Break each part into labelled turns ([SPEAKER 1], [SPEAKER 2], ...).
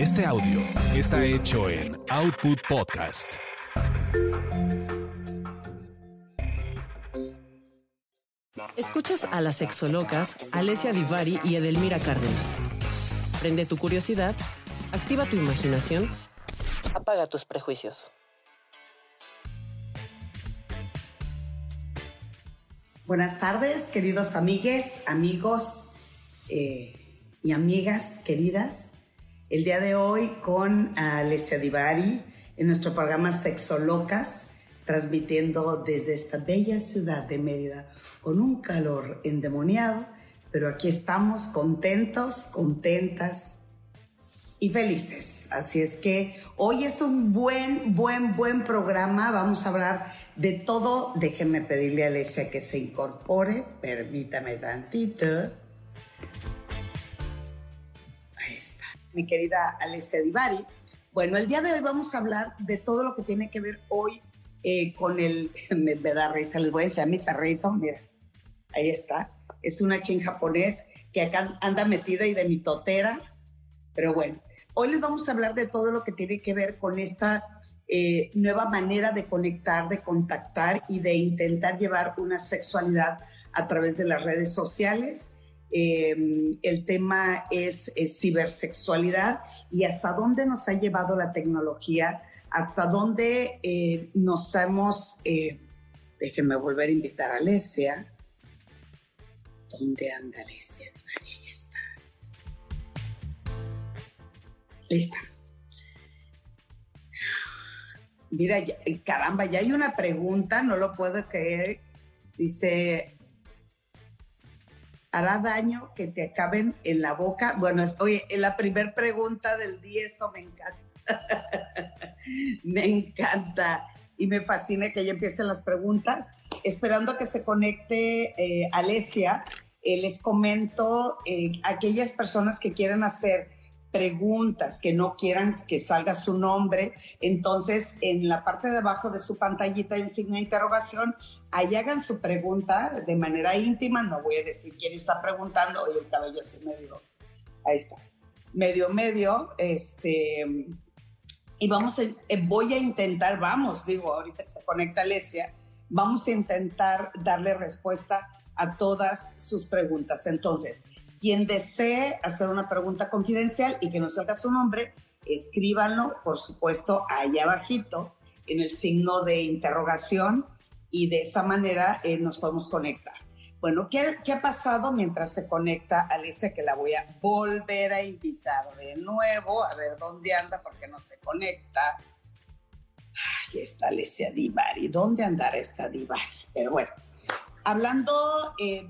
[SPEAKER 1] Este audio está hecho en Output Podcast.
[SPEAKER 2] Escuchas a las sexolocas Alessia Divari y Edelmira Cárdenas. Prende tu curiosidad, activa tu imaginación, apaga tus prejuicios.
[SPEAKER 3] Buenas tardes, queridos amigues, amigos eh, y amigas queridas. El día de hoy con Alessia Divari en nuestro programa Sexolocas, transmitiendo desde esta bella ciudad de Mérida con un calor endemoniado, pero aquí estamos contentos, contentas y felices. Así es que hoy es un buen, buen, buen programa. Vamos a hablar de todo. Déjenme pedirle a Alessia que se incorpore. Permítame tantito. Mi querida Alessia Divari. Bueno, el día de hoy vamos a hablar de todo lo que tiene que ver hoy eh, con el... Me, me, da risa, les voy a enseñar mi perrito. Mira, ahí está. Es una chin japonés que acá anda metida y de mi totera. Pero bueno, hoy les vamos a hablar de todo lo que tiene que ver con esta eh, nueva manera de conectar, de contactar y de intentar llevar una sexualidad a través de las redes sociales. Eh, el tema es, cibersexualidad y hasta dónde nos ha llevado la tecnología, hasta dónde eh, nos hemos... déjenme volver a invitar a Alesia. ¿Dónde anda Alesia? Ahí está. Lista. Mira, ya, caramba, ya hay una pregunta, no lo puedo creer. Dice, ¿hará daño que te acaben en la boca? Bueno, es, oye, la primera pregunta del día, eso me encanta. me encanta. Y me fascina que ya empiecen las preguntas. Esperando a que se conecte eh, Alesia, eh, les comento eh, aquellas personas que quieran hacer preguntas que no quieran que salga su nombre, entonces en la parte de abajo de su pantallita hay un signo de interrogación, ahí hagan su pregunta de manera íntima, no voy a decir quién está preguntando, oye, el cabello así medio, ahí está, medio, medio, este, y vamos, a, voy a intentar, vamos, digo, ahorita que se conecta Alesia, vamos a intentar darle respuesta a todas sus preguntas. Entonces, quien desee hacer una pregunta confidencial y que no salga su nombre, escríbanlo, por supuesto, allá abajito en el signo de interrogación y de esa manera eh, nos podemos conectar. Bueno, ¿qué, ¿qué, ha pasado mientras se conecta Alicia? Que la voy a volver a invitar de nuevo, a ver dónde anda porque no se conecta. Ahí está Alicia Divari. ¿Dónde andará esta Divari? Pero bueno, hablando eh,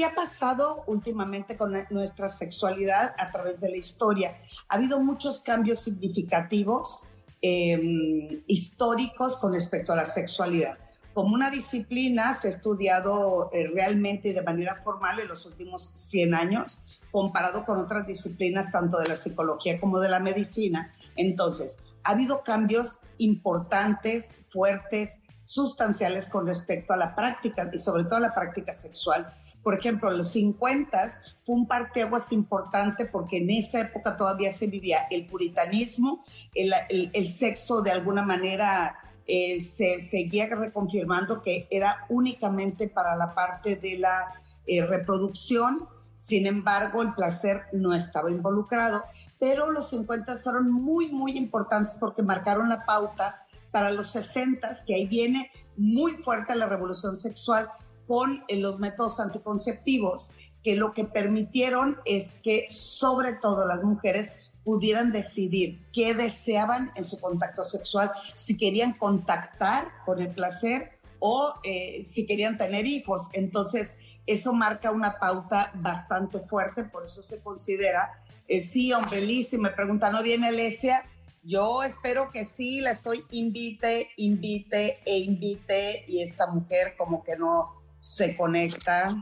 [SPEAKER 3] ¿Qué ha pasado últimamente con nuestra sexualidad a través de la historia? Ha habido muchos cambios significativos eh, históricos con respecto a la sexualidad. Como una disciplina se ha estudiado eh, realmente de manera formal en los últimos 100 años, comparado con otras disciplinas tanto de la psicología como de la medicina. Entonces, ha habido cambios importantes, fuertes, sustanciales con respecto a la práctica y sobre todo a la práctica sexual por ejemplo, en los 50 fue un parteaguas importante porque en esa época todavía se vivía el puritanismo, el sexo de alguna manera eh, se seguía reconfirmando que era únicamente para la parte de la eh, reproducción, sin embargo el placer no estaba involucrado, pero los 50 fueron muy, muy importantes porque marcaron la pauta para los 60, que ahí viene muy fuerte la revolución sexual, con los métodos anticonceptivos, que lo que permitieron es que sobre todo las mujeres pudieran decidir qué deseaban en su contacto sexual, si querían contactar con el placer o eh, si querían tener hijos. Entonces, eso marca una pauta bastante fuerte, por eso se considera, eh, sí, hombre, Liz, si me preguntan, ¿no viene Alesia? Yo espero que sí, la estoy invite, invite e invite, y esta mujer como que no, se conecta.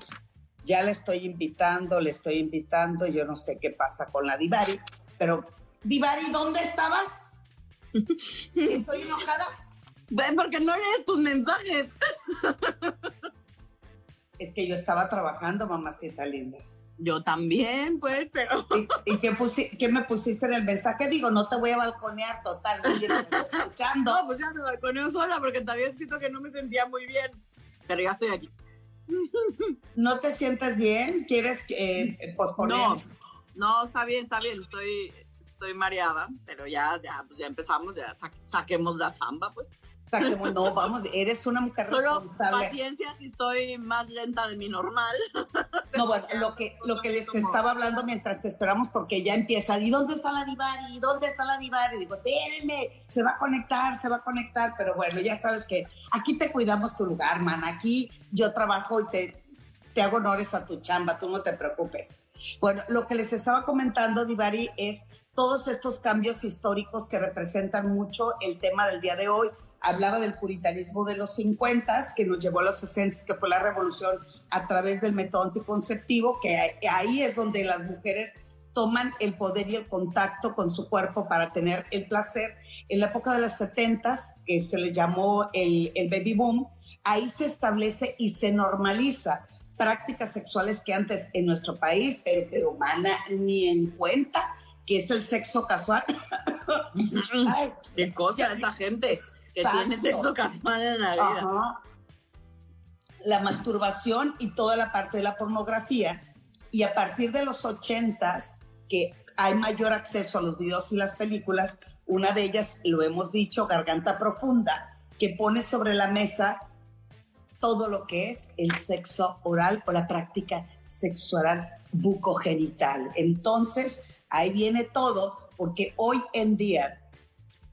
[SPEAKER 3] Ya le estoy invitando, le estoy invitando. Yo no sé qué pasa con la Divari, pero Divari, ¿dónde estabas? Estoy enojada.
[SPEAKER 2] Ven, porque no lees tus mensajes.
[SPEAKER 3] Es que yo estaba trabajando, mamacita linda.
[SPEAKER 4] Yo también, pues, pero...
[SPEAKER 3] ¿Y, qué, me pusiste en el mensaje? Digo, no te voy a balconear total, no escuchando.
[SPEAKER 4] No, pues ya me balconeo sola porque te había escrito que no me sentía muy bien, pero ya estoy aquí.
[SPEAKER 3] ¿No te sientes bien? ¿Quieres eh, posponer?
[SPEAKER 4] No, no, está bien, está bien, estoy, estoy mareada, pero ya, ya, pues ya empezamos, ya saquemos la chamba, pues
[SPEAKER 3] no, vamos, eres una mujer Solo
[SPEAKER 4] paciencia si estoy más lenta de mi normal.
[SPEAKER 3] No, bueno, lo que, lo que les estaba hablando mientras te esperamos, porque ya empieza, ¿y dónde está la Divari? ¿Y dónde está la Divari? Y digo, déjenme, se va a conectar, se va a conectar, pero bueno, ya sabes que aquí te cuidamos tu lugar, man, aquí yo trabajo y te, te hago honores a tu chamba, tú no te preocupes. Bueno, lo que les estaba comentando, Divari, es todos estos cambios históricos que representan mucho el tema del día de hoy hablaba del puritanismo de los 50, que nos llevó a los 60, que fue la revolución a través del método anticonceptivo, que ahí es donde las mujeres toman el poder y el contacto con su cuerpo para tener el placer. En la época de los 70, que se le llamó el, el baby boom, ahí se establece y se normaliza prácticas sexuales que antes en nuestro país, pero, pero humana, ni en cuenta, que es el sexo casual.
[SPEAKER 4] Ay, ¿Qué cosa esa gente? que tiene sexo casual en la vida.
[SPEAKER 3] La masturbación y toda la parte de la pornografía. Y a partir de los ochentas, que hay mayor acceso a los videos y las películas, una de ellas, lo hemos dicho, Garganta Profunda, que pone sobre la mesa todo lo que es el sexo oral o la práctica sexual bucogenital. Entonces, ahí viene todo, porque hoy en día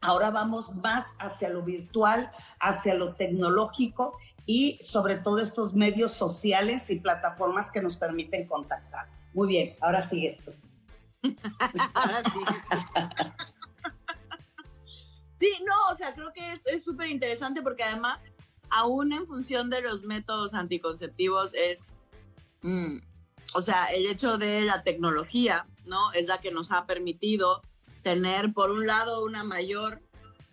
[SPEAKER 3] Ahora vamos más hacia lo virtual, hacia lo tecnológico y sobre todo estos medios sociales y plataformas que nos permiten contactar. Muy bien, ahora sí esto. ahora sí.
[SPEAKER 4] sí, no, o sea, creo que es súper interesante porque además, aún en función de los métodos anticonceptivos, es, mm, o sea, el hecho de la tecnología, ¿no? Es la que nos ha permitido tener por un lado una mayor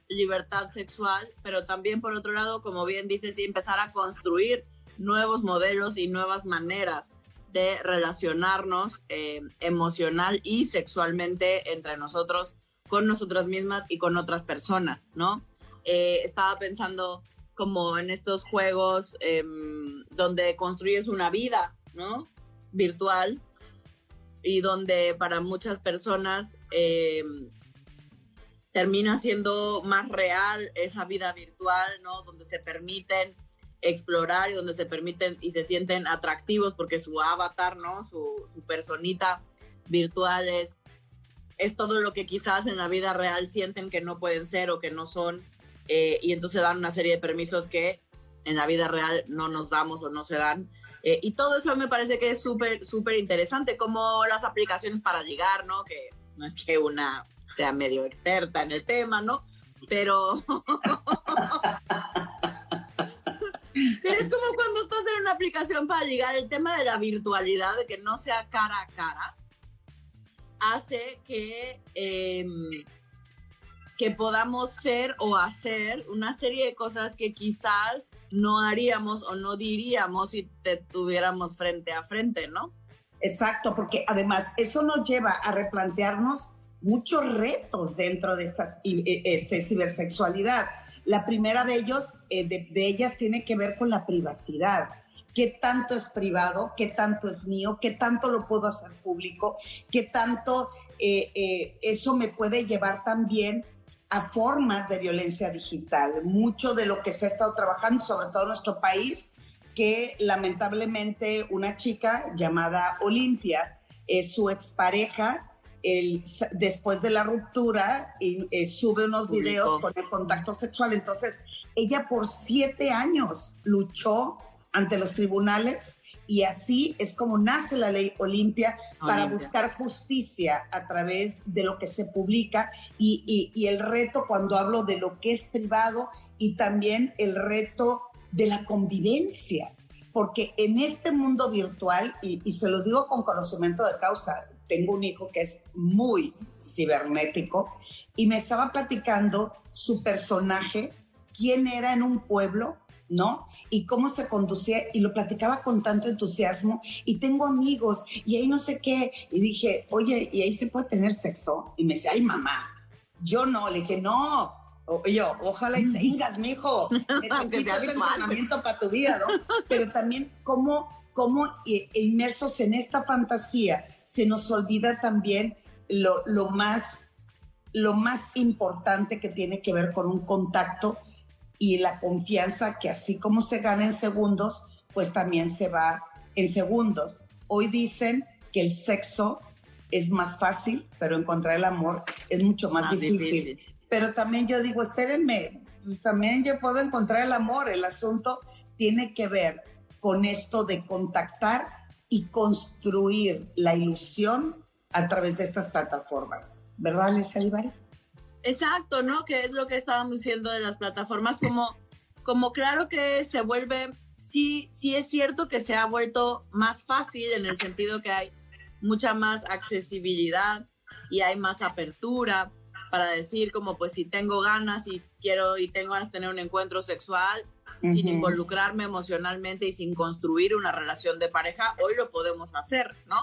[SPEAKER 4] libertad sexual, pero también por otro lado, como bien dices, empezar a construir nuevos modelos y nuevas maneras de relacionarnos eh, emocional y sexualmente entre nosotros, con nosotras mismas y con otras personas, ¿no? Eh, estaba pensando como en estos juegos em, donde construyes una vida, ¿no? Virtual y donde para muchas personas eh, termina siendo más real esa vida virtual, ¿no? Donde se permiten explorar y donde se permiten y se sienten atractivos porque su avatar, ¿no? Su, su personita virtual es, es todo lo que quizás en la vida real sienten que no pueden ser o que no son. Eh, y entonces dan una serie de permisos que en la vida real no nos damos o no se dan. Eh, y todo eso me parece que es súper, súper interesante, como las aplicaciones para llegar, ¿no? Que no es que una sea medio experta en el tema, ¿no? Pero... Pero es como cuando estás en una aplicación para ligar, el tema de la virtualidad, de que no sea cara a cara, hace que em, que podamos ser o hacer una serie de cosas que quizás no haríamos o no diríamos si te tuviéramos frente a frente, ¿no?
[SPEAKER 3] Exacto, porque además eso nos lleva a replantearnos muchos retos dentro de esta este, cibersexualidad. La primera de ellos, eh, de, ellas, tiene que ver con la privacidad. ¿Qué tanto es privado? ¿Qué tanto es mío? ¿Qué tanto lo puedo hacer público? ¿Qué tanto eh, eh, eso me puede llevar también a formas de violencia digital. Mucho de lo que se ha estado trabajando, sobre todo en nuestro país, que lamentablemente una chica llamada Olimpia, es su expareja, el, después de la ruptura, y, eh, sube unos videos con el contacto sexual. Entonces, ella por siete años luchó ante los tribunales y así es como nace la ley Olimpia para buscar justicia a través de lo que se publica y, el reto cuando hablo de lo que es privado y también el reto de la convivencia. Porque en este mundo virtual, y, y se los digo con conocimiento de causa, tengo un hijo que es muy cibernético y me estaba platicando su personaje, quién era en un pueblo ¿no? Y cómo se conducía y lo platicaba con tanto entusiasmo y tengo amigos y ahí no sé qué. Y dije, oye, ¿y ahí se puede tener sexo? Y me dice, ay, mamá, yo no. Le dije, no, yo, ojalá y tengas, mijo. Necesitas entrenamiento para tu vida, ¿no? Pero también cómo, cómo inmersos en esta fantasía se nos olvida también lo, lo, más, lo más importante que tiene que ver con un contacto y la confianza que así como se gana en segundos, pues también se va en segundos. Hoy dicen que el sexo es más fácil, pero encontrar el amor es mucho más, difícil. Pero también yo digo, espérenme, pues también yo puedo encontrar el amor. El asunto tiene que ver con esto de contactar y construir la ilusión a través de estas plataformas. ¿Verdad, Alicia Olivari?
[SPEAKER 4] Exacto, ¿no? Que es lo que estábamos diciendo de las plataformas, como, como claro que se vuelve, sí, sí es cierto que se ha vuelto más fácil en el sentido que hay mucha más accesibilidad y hay más apertura para decir como pues si tengo ganas y quiero y tengo ganas de tener un encuentro sexual sin involucrarme emocionalmente y sin construir una relación de pareja, hoy lo podemos hacer, ¿no?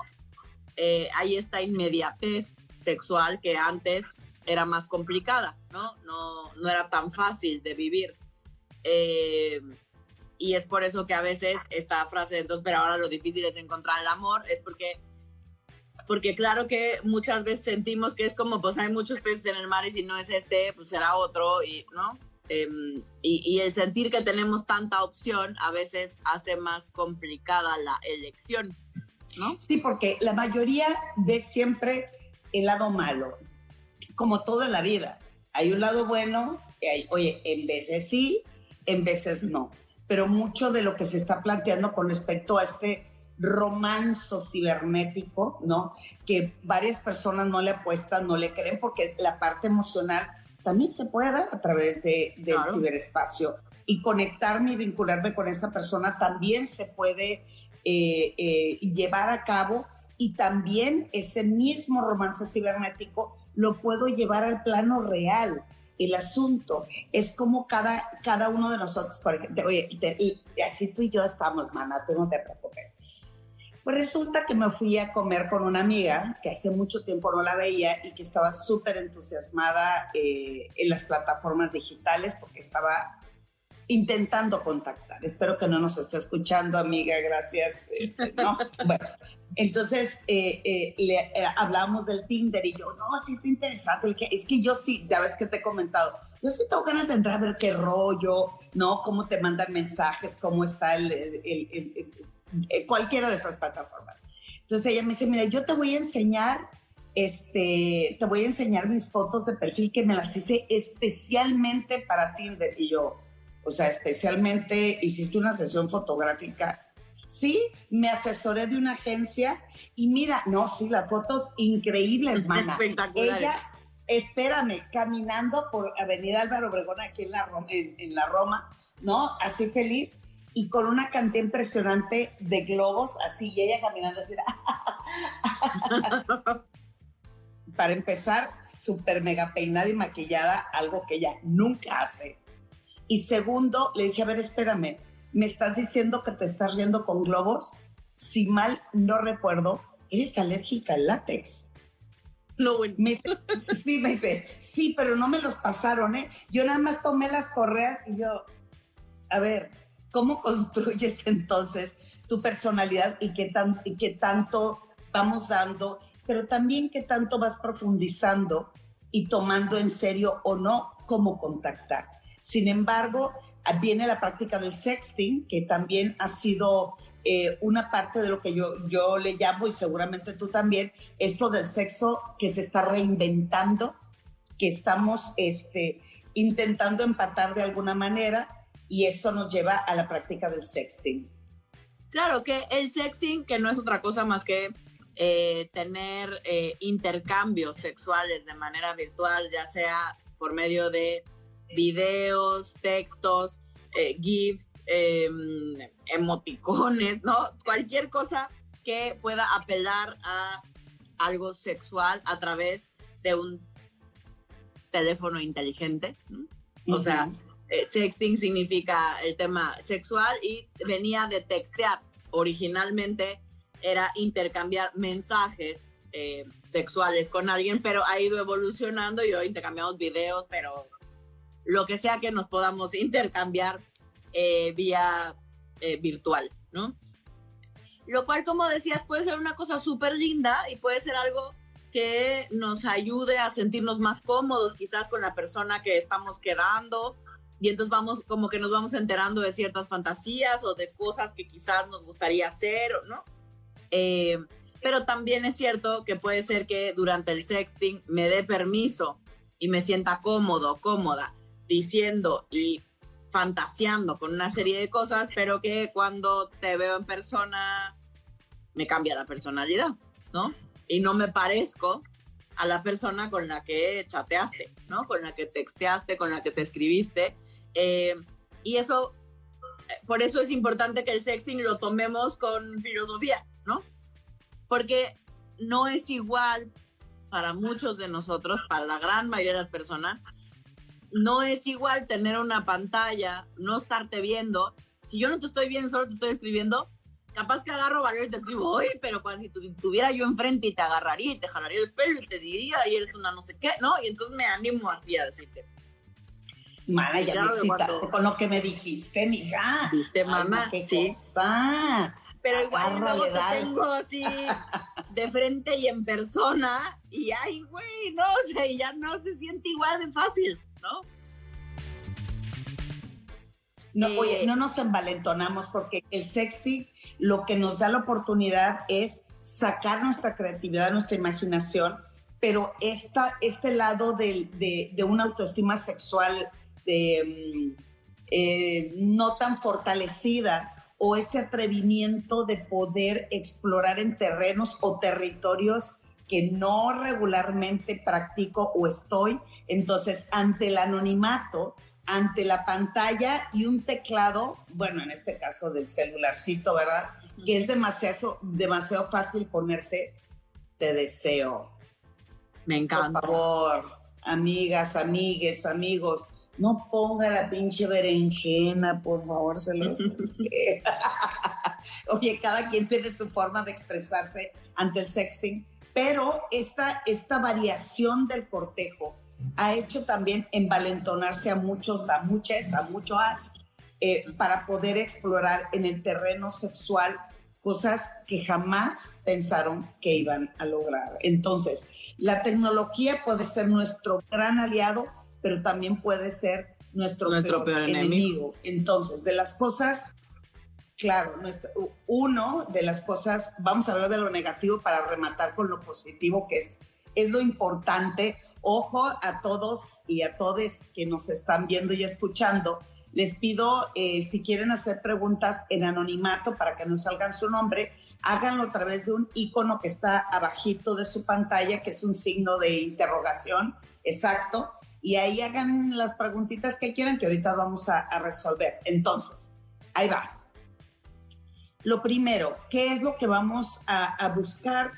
[SPEAKER 4] Eh, hay esta inmediatez sexual que antes era más complicada, ¿no? No, no era tan fácil de vivir. Eh, y es por eso que a veces esta frase de entonces, pero ahora lo difícil es encontrar el amor, es porque, porque claro que muchas veces sentimos que es como, pues hay muchos peces en el mar y si no es este, pues será otro, y, ¿no? Em, y, y, el sentir que tenemos tanta opción a veces hace más complicada la elección, ¿no?
[SPEAKER 3] Sí, porque la mayoría ve siempre el lado malo como todo en la vida. Hay un lado bueno, y hay, oye, en veces sí, en veces no. Pero mucho de lo que se está planteando con respecto a este romanzo cibernético, ¿no? Que varias personas no le apuestan, no le creen, porque la parte emocional también se puede dar a través de, del ciberespacio. Y conectarme y vincularme con esa persona también se puede eh, eh, llevar a cabo. Y también ese mismo romance cibernético lo puedo llevar al plano real. El asunto es como cada, cada uno de nosotros, por ejemplo, oye, así tú y yo estamos, mana, tú no te preocupes. Pues resulta que me fui a comer con una amiga que hace mucho tiempo no la veía y que estaba súper entusiasmada eh, en las plataformas digitales porque estaba intentando contactar. Espero que no nos esté escuchando, amiga, gracias. Este, no, bueno, entonces eh, eh, le eh, hablamos del Tinder y yo, no, sí está interesante. Es que yo sí, ya ves que te he comentado, yo sí tengo ganas de entrar a ver qué rollo, ¿no? Cómo te mandan mensajes, cómo está el, cualquiera de esas plataformas. Entonces ella me dice, mira, yo te voy a enseñar, este, te voy a enseñar mis fotos de perfil que me las hice especialmente para Tinder. Y yo, o sea, especialmente hiciste una sesión fotográfica Sí, me asesoré de una agencia y mira, no, sí, las fotos increíbles, mana. Ella, espérame, caminando por Avenida Álvaro Obregón aquí en la, Roma, en, la Roma, ¿no? Así feliz y con una cantidad impresionante de globos, así, y ella caminando así. Para empezar, súper mega peinada y maquillada, algo que ella nunca hace. Y segundo, le dije, a ver, espérame, me estás diciendo que te estás riendo con globos. Si mal no recuerdo, eres alérgica al látex.
[SPEAKER 4] No, bueno.
[SPEAKER 3] sí, me dice, sí, pero no me los pasaron, ¿eh? Yo nada más tomé las correas y yo, a ver, ¿cómo construyes entonces tu personalidad y qué, tan, y qué tanto vamos dando, pero también qué tanto vas profundizando y tomando en serio o no cómo contactar? Sin embargo, viene la práctica del sexting, que también ha sido eh, una parte de lo que yo, yo le llamo, y seguramente tú también, esto del sexo que se está reinventando, que estamos este, intentando empatar de alguna manera, y eso nos lleva a la práctica del sexting.
[SPEAKER 4] Claro, que el sexting, que no es otra cosa más que eh, tener eh, intercambios sexuales de manera virtual, ya sea por medio de videos, textos, eh, GIFs, em, emoticones, ¿no? Cualquier cosa que pueda apelar a algo sexual a través de un teléfono inteligente. O sea, eh, sexting significa el tema sexual y venía de textear. Originalmente era intercambiar mensajes eh, sexuales con alguien, pero ha ido evolucionando y hoy intercambiamos videos, pero lo que sea que nos podamos intercambiar eh, vía virtual, ¿no? Lo cual, como decías, puede ser una cosa súper linda y puede ser algo que nos ayude a sentirnos más cómodos quizás con la persona que estamos quedando y entonces vamos como que nos vamos enterando de ciertas fantasías o de cosas que quizás nos gustaría hacer, ¿no? Eh, pero también es cierto que puede ser que durante el sexting me dé permiso y me sienta cómodo, cómoda, diciendo y fantaseando con una serie de cosas, pero que cuando te veo en persona me cambia la personalidad, ¿no? Y no me parezco a la persona con la que chateaste, ¿no? Con la que texteaste, con la que te escribiste. Eh, y eso, eh, por eso es importante que el sexting lo tomemos con filosofía, ¿no? Porque no es igual para muchos de nosotros, para la gran mayoría de las personas, no es igual tener una pantalla, no estarte viendo. Si yo no te estoy viendo, solo te estoy escribiendo, capaz que agarro valor y te escribo, oye, pero cuando si tuviera yo enfrente y te agarraría y te jalaría el pelo y te diría, y eres una no sé qué, ¿no? Y entonces me animo así a decirte.
[SPEAKER 3] Mana, ya me excitaste con lo que me dijiste, mija.
[SPEAKER 4] Viste, mamá, sí. Pero igual luego te tengo así de frente y en persona y ay, güey, no, o sea, ya no se siente igual de fácil, ¿no?
[SPEAKER 3] No, oye, eh, no nos envalentonamos porque el sexting lo que nos da la oportunidad es sacar nuestra creatividad, nuestra imaginación, pero esta, este lado de, de, una autoestima sexual de, mm, eh, no tan fortalecida o ese atrevimiento de poder explorar en terrenos o territorios que no regularmente practico o estoy. Entonces, ante el anonimato, ante la pantalla y un teclado, bueno, en este caso del celularcito, ¿verdad? Que es demasiado, demasiado fácil ponerte, te deseo.
[SPEAKER 4] Me encanta.
[SPEAKER 3] Por favor, amigas, amigues, amigos, no ponga la pinche berenjena, por favor, se los... Oye, cada quien tiene su forma de expresarse ante el sexting, pero esta, esta variación del cortejo, ha hecho también envalentonarse a muchos, a muchas, a muchos eh, para poder explorar en el terreno sexual cosas que jamás pensaron que iban a lograr. Entonces, la tecnología puede ser nuestro gran aliado, pero también puede ser nuestro, peor, enemigo. Entonces, de las cosas, claro, nuestro, uno de las cosas, vamos a hablar de lo negativo para rematar con lo positivo, que es, es lo importante Ojo a todos y a todos que nos están viendo y escuchando. Les pido, eh, si quieren hacer preguntas en anonimato para que no salgan su nombre, háganlo a través de un icono que está abajito de su pantalla, que es un signo de interrogación, exacto, y ahí hagan las preguntitas que quieran que ahorita vamos a, resolver. Entonces, ahí va. Lo primero, ¿qué es lo que vamos a buscar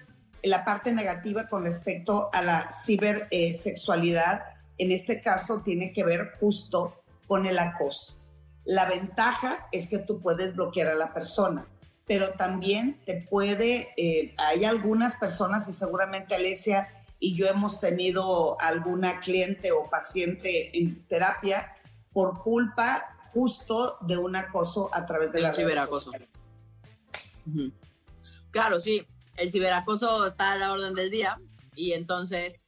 [SPEAKER 3] la parte negativa con respecto a la cibersexualidad, en este caso tiene que ver justo con el acoso. La ventaja es que tú puedes bloquear a la persona, pero también te puede, eh, hay algunas personas y seguramente Alesia y yo hemos tenido alguna cliente o paciente en terapia por culpa justo de un acoso a través de la ciberacoso.
[SPEAKER 4] Claro, sí el ciberacoso está a la orden del día y entonces,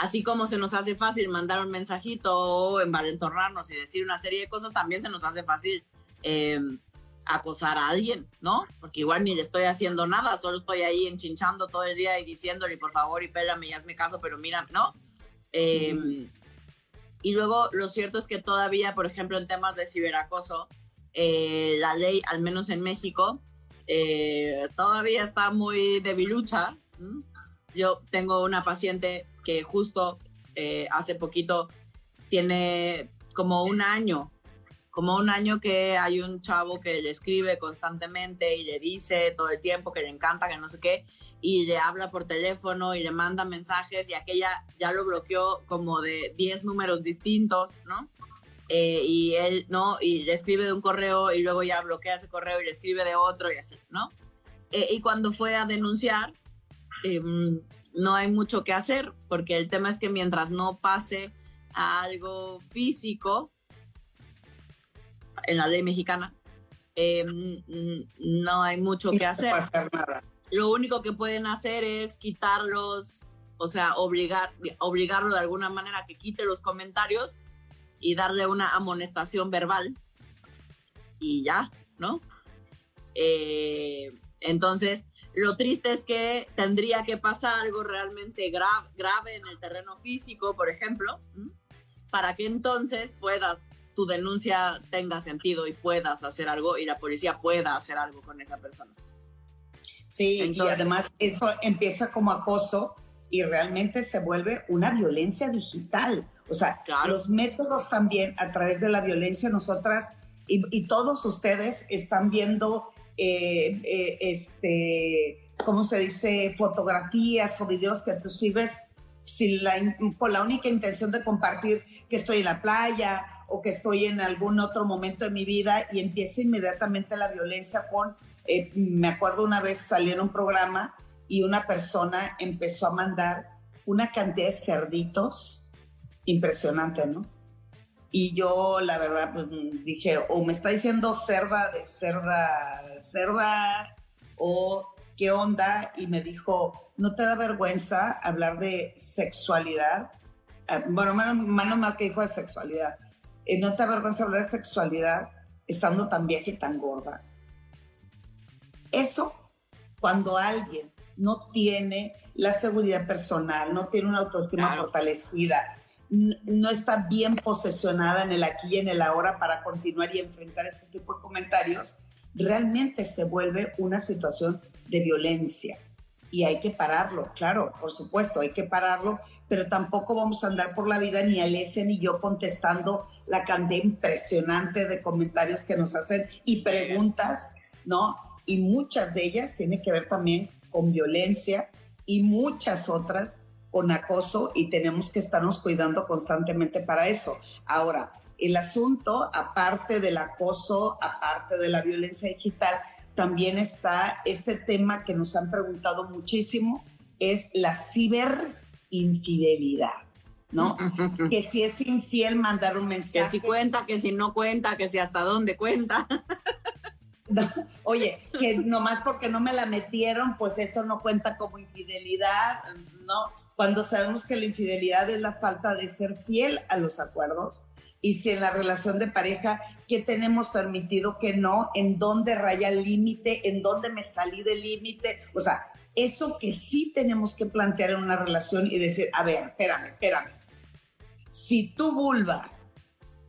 [SPEAKER 4] así como se nos hace fácil mandar un mensajito o envalentonarnos y decir una serie de cosas, también se nos hace fácil em, acosar a alguien, ¿no? Porque igual ni le estoy haciendo nada, solo estoy ahí enchinchando todo el día y diciéndole, por favor, y pélame y hazme caso, pero mira, ¿no? Em, y luego lo cierto es que todavía, por ejemplo, en temas de ciberacoso, eh, la ley, al menos en México, eh, todavía está muy debilucha. Yo tengo una paciente que justo eh, hace poquito tiene como un año, como un año que hay un chavo que le escribe constantemente y le dice todo el tiempo que le encanta, que no sé qué, y le habla por teléfono y le manda mensajes y aquella ya lo bloqueó como de 10 números distintos, ¿no? Eh, y él, ¿no? Y le escribe de un correo y luego ya bloquea ese correo y le escribe de otro y así, ¿no? Eh, y cuando fue a denunciar, em, no hay mucho que hacer, porque el tema es que mientras no pase a algo físico, en la ley mexicana, em, no hay mucho que hacer. Lo único que pueden hacer es quitarlos, o sea, obligar, obligarlo de alguna manera a que quite los comentarios y darle una amonestación verbal y ya, ¿no? Eh, entonces, lo triste es que tendría que pasar algo realmente grave en el terreno físico, por ejemplo, para que entonces puedas, tu denuncia tenga sentido y puedas hacer algo y la policía pueda hacer algo con esa persona.
[SPEAKER 3] Sí, y además eso empieza como acoso y realmente se vuelve una violencia digital. O sea, los métodos también a través de la violencia, nosotras y, todos ustedes están viendo, eh, eh, este, ¿cómo se dice? Fotografías o videos que tú subes sin la, con la única intención de compartir que estoy en la playa o que estoy en algún otro momento de mi vida y empieza inmediatamente la violencia con, eh, me acuerdo una vez salí en un programa y una persona empezó a mandar una cantidad de cerditos impresionante, ¿no? Y yo, la verdad, pues dije, o me está diciendo cerda de cerda, cerda, o qué onda, y me dijo, ¿no te da vergüenza hablar de sexualidad? Ah, bueno, menos, mal que dijo de sexualidad. Eh, ¿No te da vergüenza hablar de sexualidad estando tan vieja y tan gorda? Eso, cuando alguien no tiene la seguridad personal, no tiene una autoestima fortalecida, no está bien posesionada en el aquí y en el ahora para continuar y enfrentar ese tipo de comentarios, realmente se vuelve una situación de violencia. Y hay que pararlo, claro, por supuesto, hay que pararlo, pero tampoco vamos a andar por la vida ni Alesia ni yo contestando la cantidad impresionante de comentarios que nos hacen y preguntas, ¿no? Y muchas de ellas tienen que ver también con violencia y muchas otras con acoso y tenemos que estarnos cuidando constantemente para eso. Ahora, el asunto, aparte del acoso, aparte de la violencia digital, también está este tema que nos han preguntado muchísimo, es la ciberinfidelidad. ¿no? que si es infiel mandar un mensaje.
[SPEAKER 4] Que si cuenta, que si no cuenta, que si hasta dónde cuenta.
[SPEAKER 3] Oye, que nomás porque no me la metieron, pues eso no cuenta como infidelidad, ¿no? Cuando sabemos que la infidelidad es la falta de ser fiel a los acuerdos y si en la relación de pareja, ¿qué tenemos permitido que no? ¿En dónde raya el límite? ¿En dónde me salí del límite? O sea, eso que sí tenemos que plantear en una relación y decir, a ver, espérame, espérame. Si tu vulva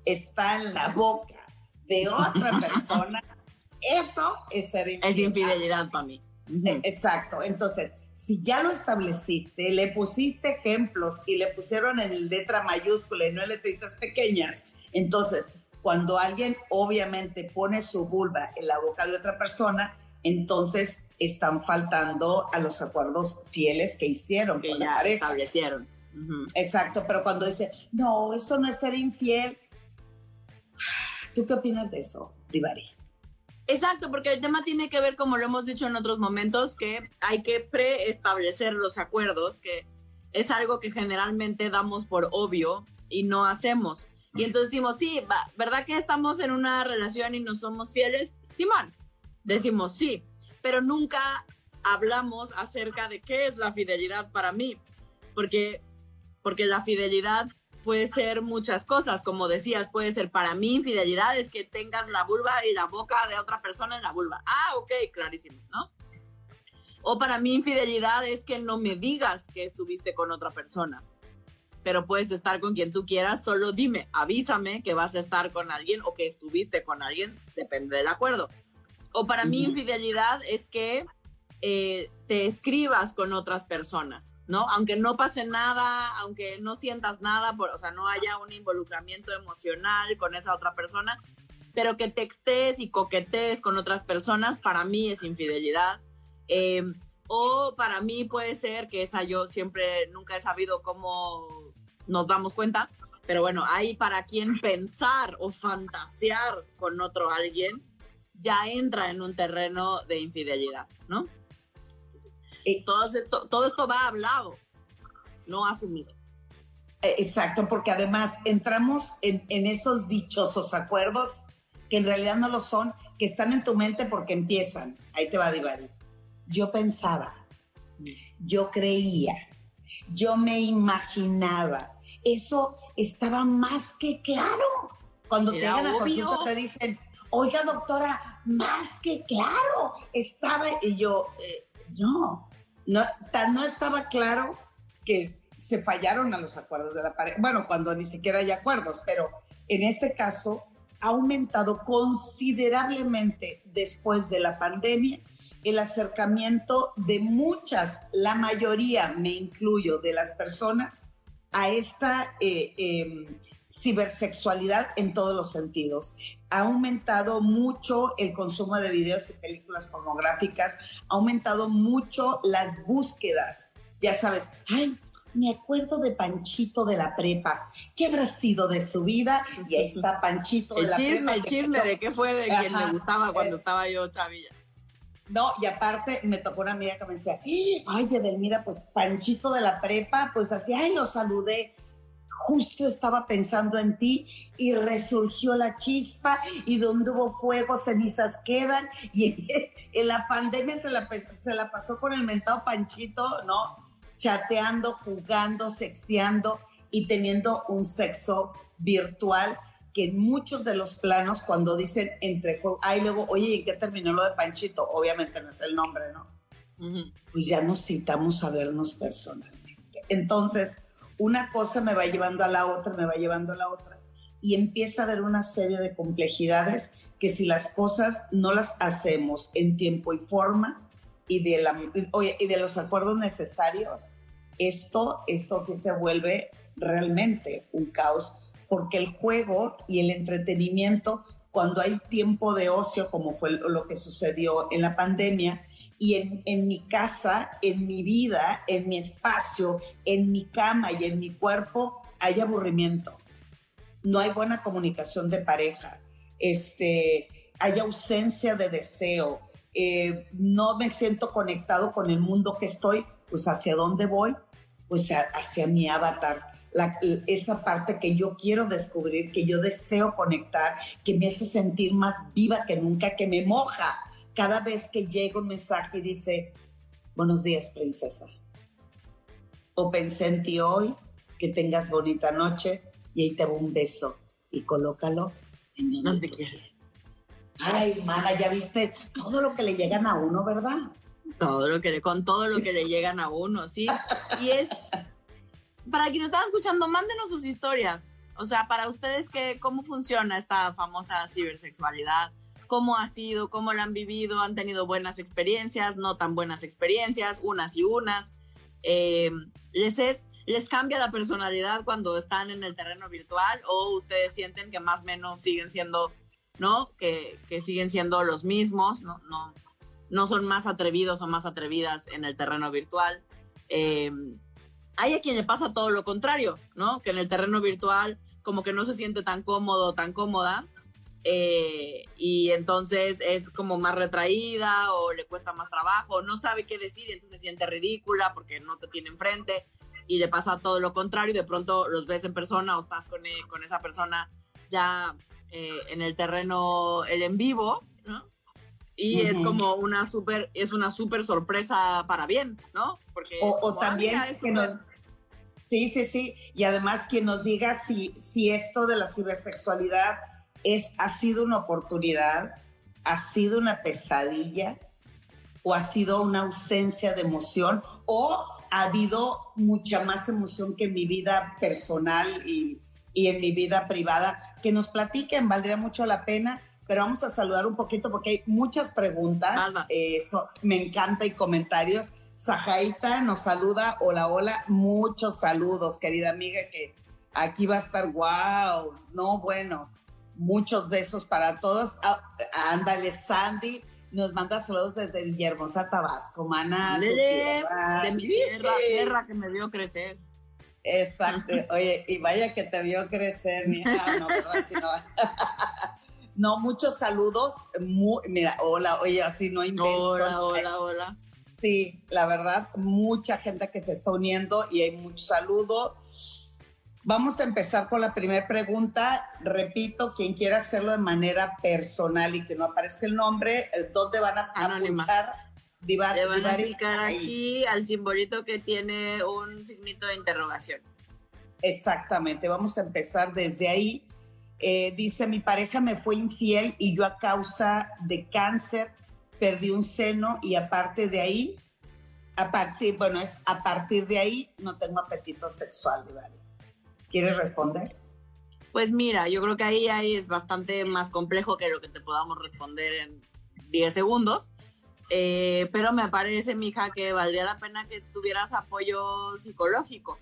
[SPEAKER 3] está en la boca de otra persona, eso es ser
[SPEAKER 4] infidelidad. Es infidelidad para mí.
[SPEAKER 3] Exacto. Entonces, si ya lo estableciste, le pusiste ejemplos y le pusieron en letra mayúscula y no en letritas pequeñas, entonces, cuando alguien obviamente pone su vulva en la boca de otra persona, entonces están faltando a los acuerdos fieles que hicieron
[SPEAKER 4] que ya establecieron.
[SPEAKER 3] Exacto, pero cuando dice, no, esto no es ser infiel, ¿tú qué opinas de eso, Divari?
[SPEAKER 4] Exacto, porque el tema tiene que ver, como lo hemos dicho en otros momentos, que hay que preestablecer los acuerdos, que es algo que generalmente damos por obvio y no hacemos. Y entonces decimos, sí, ¿verdad que estamos en una relación y no somos fieles? Simón, decimos sí, pero nunca hablamos acerca de qué es la fidelidad para mí, porque, porque la fidelidad puede ser muchas cosas, como decías, puede ser para mí infidelidad es que tengas la vulva y la boca de otra persona en la vulva. Ah, ok, clarísimo, ¿no? O para mí infidelidad es que no me digas que estuviste con otra persona, pero puedes estar con quien tú quieras, solo dime, avísame que vas a estar con alguien o que estuviste con alguien, depende del acuerdo. O para mí infidelidad es que eh, te escribas con otras personas, ¿no? Aunque no pase nada, aunque no sientas nada, por, o sea, no haya un involucramiento emocional con esa otra persona, pero que textes y coquetees con otras personas, para mí es infidelidad. Eh, o para mí puede ser que esa yo siempre nunca he sabido cómo nos damos cuenta, Pero bueno, hay para quien pensar o fantasear con otro alguien, ya entra en un terreno de infidelidad, ¿no? Todo, esto, todo esto va hablado, no asumido.
[SPEAKER 3] Eh, exacto, porque además entramos en, en, esos dichosos acuerdos que en realidad no lo son, que están en tu mente porque empiezan. Ahí te va, Divari. Yo pensaba, yo creía, yo me imaginaba. Eso estaba más que claro. Cuando te a consulta te dicen, oiga doctora, más que claro, estaba, y yo, eh, no, no, no estaba claro que se fallaron a los acuerdos de la pareja. Bueno, cuando ni siquiera hay acuerdos, pero en este caso ha aumentado considerablemente después de la pandemia el acercamiento de muchas, la mayoría, me incluyo, de las personas a esta eh, em, cibersexualidad en todos los sentidos. Ha aumentado mucho el consumo de videos y películas pornográficas, ha aumentado mucho las búsquedas. Ya sabes, ay, me acuerdo de Panchito de la prepa. ¿Qué habrá sido de su vida? Y ahí está Panchito de la
[SPEAKER 4] prepa.
[SPEAKER 3] El
[SPEAKER 4] chisme de qué fue de quien me gustaba cuando eh, estaba yo chavilla.
[SPEAKER 3] No, y aparte me tocó una amiga que me decía, ay, Edelmira, pues Panchito de la prepa, pues así, ay, lo saludé. Justo estaba pensando en ti y resurgió la chispa y donde hubo fuego, cenizas quedan. Y en, la pandemia se la, se la pasó con el mentado Panchito, ¿no? chateando, jugando, sexteando y teniendo un sexo virtual que en muchos de los planos cuando dicen entre ay luego, oye, ¿y qué terminó lo de Panchito? Obviamente no es el nombre, ¿no? Pues ya nos citamos a vernos personalmente. Entonces, una cosa me va llevando a la otra, me va llevando a la otra, y empieza a haber una serie de complejidades que si las cosas no las hacemos en tiempo y forma, y de, la, y de los acuerdos necesarios, esto, esto sí se vuelve realmente un caos, porque el juego y el entretenimiento, cuando hay tiempo de ocio, como fue lo que sucedió en la pandemia, y en, en, mi casa, en mi vida, en mi espacio, en mi cama y en mi cuerpo, hay aburrimiento. No hay buena comunicación de pareja. Este, hay ausencia de deseo. Eh, no me siento conectado con el mundo que estoy, pues hacia dónde voy, pues hacia mi avatar. esa parte que yo quiero descubrir, que yo deseo conectar, que me hace sentir más viva que nunca, que me moja cada vez que llega un mensaje y dice, buenos días, princesa. O pensé en ti hoy, que tengas bonita noche y ahí te va un beso y colócalo en donde, quieras. Ay, mana, ya viste todo lo que le llegan a uno, ¿verdad?
[SPEAKER 4] Todo lo que con todo lo que le llegan a uno, sí. Y es, para quienes están escuchando, mándenos sus historias. O sea, para ustedes, ¿qué, ¿cómo funciona esta famosa cibersexualidad? ¿Cómo ha sido? ¿Cómo la han vivido? ¿Han tenido buenas experiencias? ¿No tan buenas experiencias? Unas y unas. Eh, ¿les, es, ¿Les cambia la personalidad cuando están en el terreno virtual? ¿O ustedes sienten que más o menos siguen siendo ¿no? Que, siguen siendo los mismos, ¿no? No, no son más atrevidos o más atrevidas en el terreno virtual. Eh, hay a quien le pasa todo lo contrario, ¿no? Que en el terreno virtual como que no se siente tan cómodo, tan cómoda, eh, y entonces es como más retraída o le cuesta más trabajo, no sabe qué decir y entonces se siente ridícula porque no te tiene enfrente y le pasa todo lo contrario y de pronto los ves en persona o estás con, e, con esa persona ya eh, en el terreno, el en vivo, ¿no? Y es como una súper, es una súper sorpresa para bien, ¿no?
[SPEAKER 3] Porque o, ah, también que nos... Sí, sí, sí. Y además quien nos diga si, si esto de la cibersexualidad es, ha sido una oportunidad, ha sido una pesadilla o ha sido una ausencia de emoción o ha habido mucha más emoción que en mi vida personal y, y en mi vida privada, que nos platiquen, valdría mucho la pena, pero vamos a saludar un poquito porque hay muchas preguntas, eh, me encanta y comentarios. Sajaita nos saluda, hola, hola, muchos saludos, querida amiga, que aquí va a estar, wow, no, bueno, muchos besos para todos. Ah, ándale, Sandy, nos manda saludos desde Villahermosa, Tabasco, mana.
[SPEAKER 4] de mi tierra, tierra que me vio crecer.
[SPEAKER 3] Exacto. Oye, y vaya que te vio crecer, mi hija. No, ¿verdad? no. no, muchos saludos. mira, hola, oye, así no invento.
[SPEAKER 4] Hola, hola, hola.
[SPEAKER 3] Sí, la verdad, mucha gente que se está uniendo y hay mucho saludo. Vamos a empezar con la primera pregunta. Repito, quien quiera hacerlo de manera personal y que no aparezca el nombre, eh, ¿dónde van a apuntar?
[SPEAKER 4] Le van a clicar aquí al simbolito que tiene un signito de interrogación.
[SPEAKER 3] Exactamente, vamos a empezar desde ahí. Eh, dice, mi pareja me fue infiel y yo a causa de cáncer perdí un seno y aparte de ahí, a partir, bueno, es a partir de ahí no tengo apetito sexual, Divari. ¿Quieres responder?
[SPEAKER 4] Pues mira, yo creo que ahí, ahí es bastante más complejo que lo que te podamos responder en 10 segundos. Eh, pero me parece, mija, que valdría la pena que tuvieras apoyo psicológico,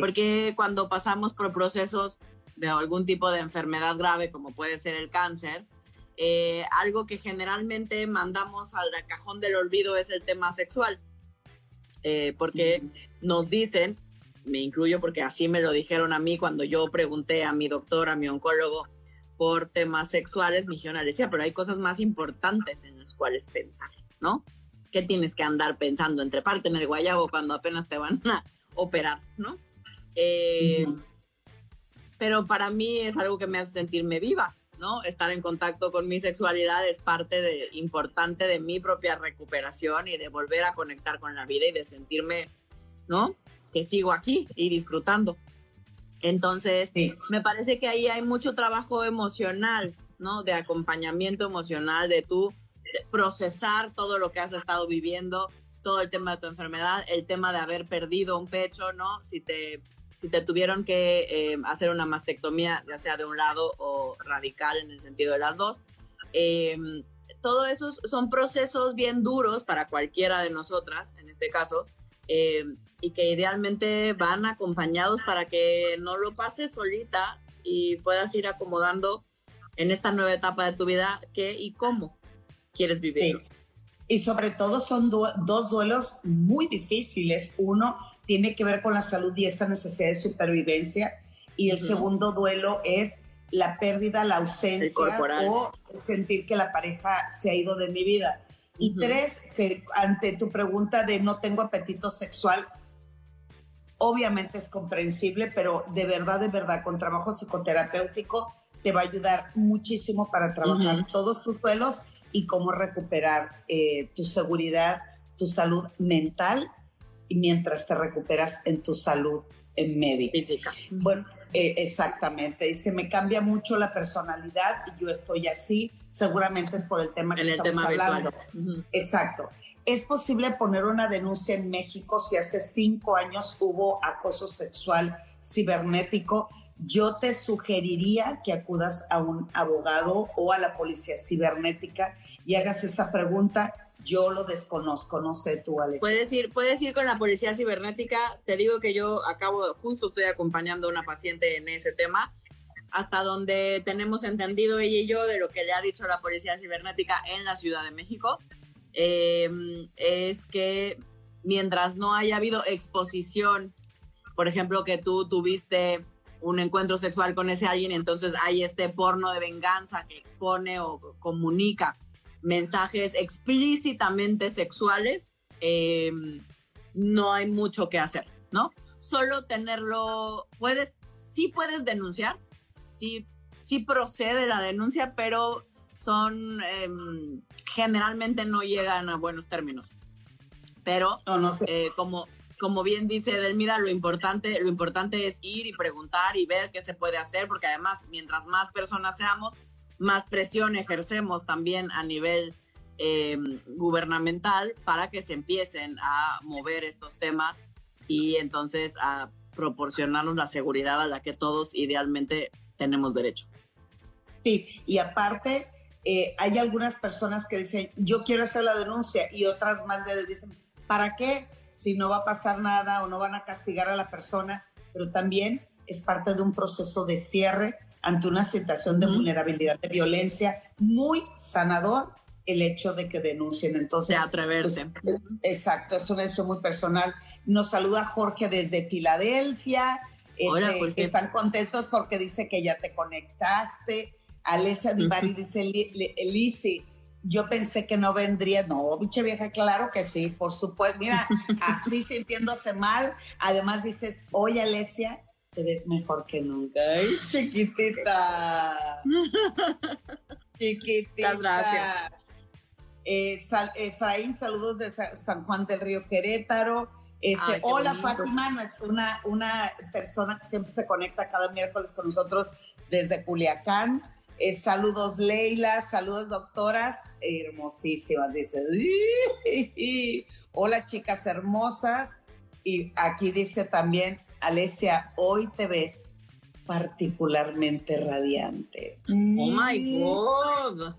[SPEAKER 4] porque cuando pasamos por procesos de algún tipo de enfermedad grave, como puede ser el cáncer, eh, algo que generalmente mandamos al cajón del olvido es el tema sexual, eh, porque nos dicen, me incluyo porque así me lo dijeron a mí cuando yo pregunté a mi doctor, a mi oncólogo, por temas sexuales, mi le decía, pero hay cosas más importantes en las cuales pensar, ¿no? ¿Qué tienes que andar pensando entre parte en el guayabo cuando apenas te van a operar, ¿no? Eh, pero para mí es algo que me hace sentirme viva, ¿no? Estar en contacto con mi sexualidad es parte de, importante de mi propia recuperación y de volver a conectar con la vida y de sentirme, ¿no? Que sigo aquí y disfrutando. Entonces, me parece que ahí hay mucho trabajo emocional, ¿no? De acompañamiento emocional, de tú procesar todo lo que has estado viviendo, todo el tema de tu enfermedad, el tema de haber perdido un pecho, ¿no? Si te, si te tuvieron que eh, hacer una mastectomía, ya sea de un lado o radical en el sentido de las dos. Eh, todo eso son procesos bien duros para cualquiera de nosotras, en este caso, eh, y que idealmente van acompañados para que no lo pases solita y puedas ir acomodando en esta nueva etapa de tu vida qué y cómo quieres vivir.
[SPEAKER 3] Y sobre todo son dos duelos muy difíciles. Uno tiene que ver con la salud y esta necesidad de supervivencia. Y el segundo duelo es la pérdida, la ausencia o sentir que la pareja se ha ido de mi vida. Y tres, que ante tu pregunta de no tengo apetito sexual, obviamente es comprensible, pero de verdad, de verdad, con trabajo psicoterapéutico te va a ayudar muchísimo para trabajar todos tus duelos y cómo recuperar eh, tu seguridad, tu salud mental y mientras te recuperas en tu salud en médica.
[SPEAKER 4] Física.
[SPEAKER 3] Bueno, eh, exactamente. Dice, me cambia mucho la personalidad y yo estoy así. Seguramente es por el tema que estamos hablando. Exacto. ¿Es posible poner una denuncia en México si hace cinco años hubo acoso sexual cibernético? Yo te sugeriría que acudas a un abogado o a la policía cibernética y hagas esa pregunta. Yo lo desconozco, no sé tú, Alex.
[SPEAKER 4] Puedes ir, puedes ir con la policía cibernética. Te digo que yo acabo, justo estoy acompañando a una paciente en ese tema hasta donde tenemos entendido ella y yo de lo que le ha dicho la policía cibernética en la Ciudad de México. Em, es que mientras no haya habido exposición, por ejemplo, que tú tuviste un encuentro sexual con ese alguien, entonces hay este porno de venganza que expone o comunica mensajes explícitamente sexuales, em, no hay mucho que hacer, ¿no? Solo tenerlo, puedes, sí puedes denunciar, sí, sí procede la denuncia, pero son em, generalmente no llegan a buenos términos. Pero eh, como, como bien dice Delmira, lo importante, lo importante es ir y preguntar y ver qué se puede hacer, porque además, mientras más personas seamos, más presión ejercemos también a nivel em, gubernamental para que se empiecen a mover estos temas y entonces a proporcionarnos la seguridad a la que todos idealmente tenemos derecho.
[SPEAKER 3] Sí, y aparte, eh, hay algunas personas que dicen, yo quiero hacer la denuncia y otras más le dicen, ¿para qué? Si no va a pasar nada o no van a castigar a la persona, pero también es parte de un proceso de cierre ante una situación de vulnerabilidad, de violencia muy sanador el hecho de que denuncien. Entonces,
[SPEAKER 4] de atreverse.
[SPEAKER 3] Pues, exacto, es un hecho muy personal. Nos saluda Jorge desde Filadelfia. Este, están contentos porque dice que ya te conectaste. Alessia Divari dice, Elise, yo pensé que no vendría. No, biche vieja, claro que sí, por supuesto. Mira, así sintiéndose mal. Además dices, oye, Alesia, te ves mejor que nunca. Ay, chiquitita. chiquitita.
[SPEAKER 4] gracias.
[SPEAKER 3] Eh, Efraín, saludos de San Juan del Río Querétaro. Este, hola Fátima, una, una persona que siempre se conecta cada miércoles con nosotros desde Culiacán. Eh, saludos Leila, saludos doctoras, hermosísimas, dice. Hola chicas hermosas. Y aquí dice también, Alesia, hoy te ves particularmente radiante.
[SPEAKER 4] Oh my mm. God.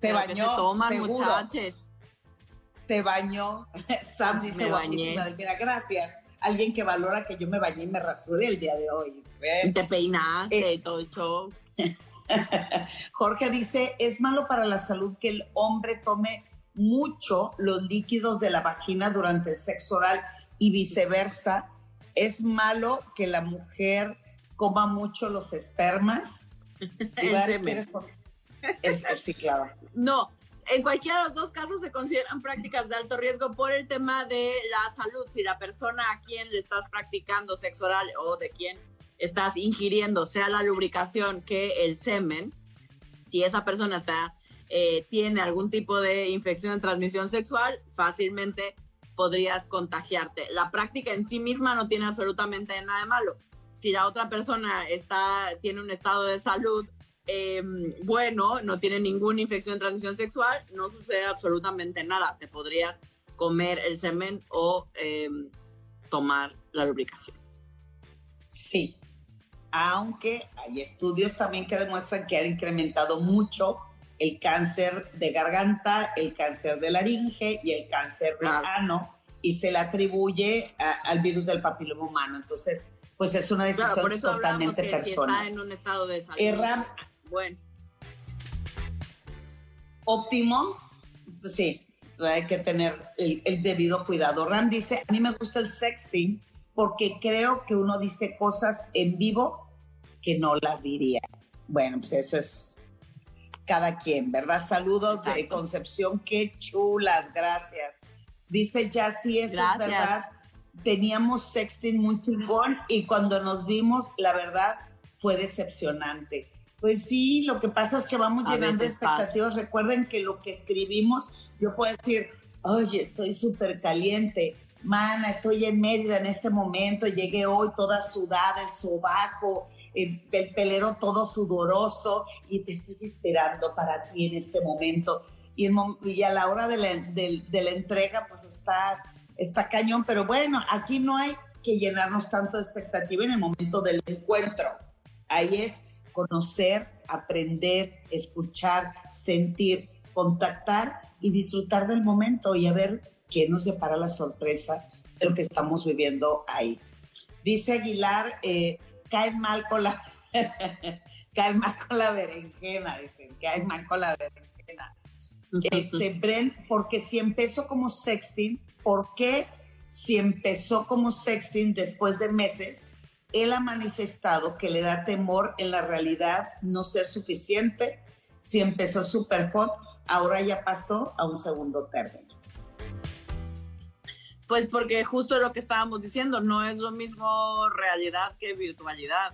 [SPEAKER 3] Se bañó.
[SPEAKER 4] Se toman, muchachos.
[SPEAKER 3] Se bañó. Sam dice guapísima. Mira, gracias. Alguien que valora que yo me bañé y me rasuré el día de hoy.
[SPEAKER 4] Te peinaste, eh, todo el show.
[SPEAKER 3] Jorge dice, es malo para la salud que el hombre tome mucho los líquidos de la vagina durante el sexo oral y viceversa. Es malo que la mujer coma mucho los espermas. sí, claro.
[SPEAKER 4] No, en cualquiera de los dos casos se consideran prácticas de alto riesgo por el tema de la salud. Si la persona a quien le estás practicando sexo oral o de quien estás ingiriendo, sea la lubricación que el semen, si esa persona está, eh, tiene algún tipo de infección de transmisión sexual, fácilmente podrías contagiarte. La práctica en sí misma no tiene absolutamente nada de malo. Si la otra persona está, tiene un estado de salud em, bueno, no tiene ninguna infección de transmisión sexual, no sucede absolutamente nada. Te podrías comer el semen o em, tomar la lubricación.
[SPEAKER 3] Sí, aunque hay estudios también que demuestran que ha incrementado mucho el cáncer de garganta, el cáncer de laringe y el cáncer de ano, y se le atribuye al virus del papiloma humano. Entonces, pues es una decisión totalmente personal.
[SPEAKER 4] en un estado de salud. bueno.
[SPEAKER 3] Óptimo, sí, hay que tener el, el, debido cuidado. Ram dice, a mí me gusta el sexting porque creo que uno dice cosas en vivo que no las diría. Bueno, pues eso es cada quien, ¿verdad? Saludos de Concepción, qué chulas, gracias. Dice ya sí, eso es verdad. Teníamos sexting muy chingón y cuando nos vimos, la verdad, fue decepcionante. Pues sí, lo que pasa es que vamos llenando expectativas. Recuerden que lo que escribimos, yo puedo decir, oye, estoy súper caliente, mana, estoy en Mérida en este momento, llegué hoy toda sudada, el sobaco, el, pelero todo sudoroso y te estoy esperando para ti en este momento. Y, a la hora de la, de, la, entrega, pues está, está cañón, pero bueno, aquí no hay que llenarnos tanto de expectativa en el momento del encuentro. Ahí es conocer, aprender, escuchar, sentir, contactar y disfrutar del momento y a ver qué nos depara la sorpresa de lo que estamos viviendo ahí. Dice Aguilar, eh, caen mal con la caen mal con la berenjena, dicen, caen mal con la berenjena. Este, Bren, porque si empezó como sexting, ¿por qué si empezó como sexting después de meses, él ha manifestado que le da temor en la realidad no ser suficiente? Si empezó super hot, ahora ya pasó a un segundo término.
[SPEAKER 4] Pues porque justo lo que estábamos diciendo, no es lo mismo realidad que virtualidad.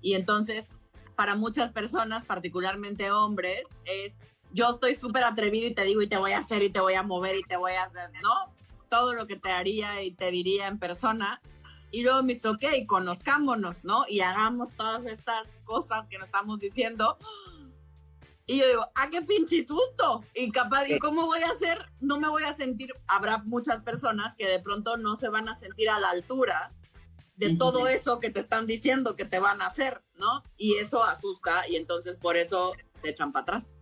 [SPEAKER 4] Y entonces, para muchas personas, particularmente hombres, es yo estoy súper atrevido y te digo y te voy a hacer y te voy a mover y te voy a hacer, ¿no? Todo lo que te haría y te diría en persona. Y luego me dice, ok, conozcámonos, ¿no? Y hagamos todas estas cosas que nos estamos diciendo y yo digo, ¡ah, qué pinche susto! Y capaz, ¿y cómo voy a hacer? No me voy a sentir, habrá muchas personas que de pronto no se van a sentir a la altura de todo eso que te están diciendo que te van a hacer, ¿no? Y eso asusta y entonces por eso te echan para atrás.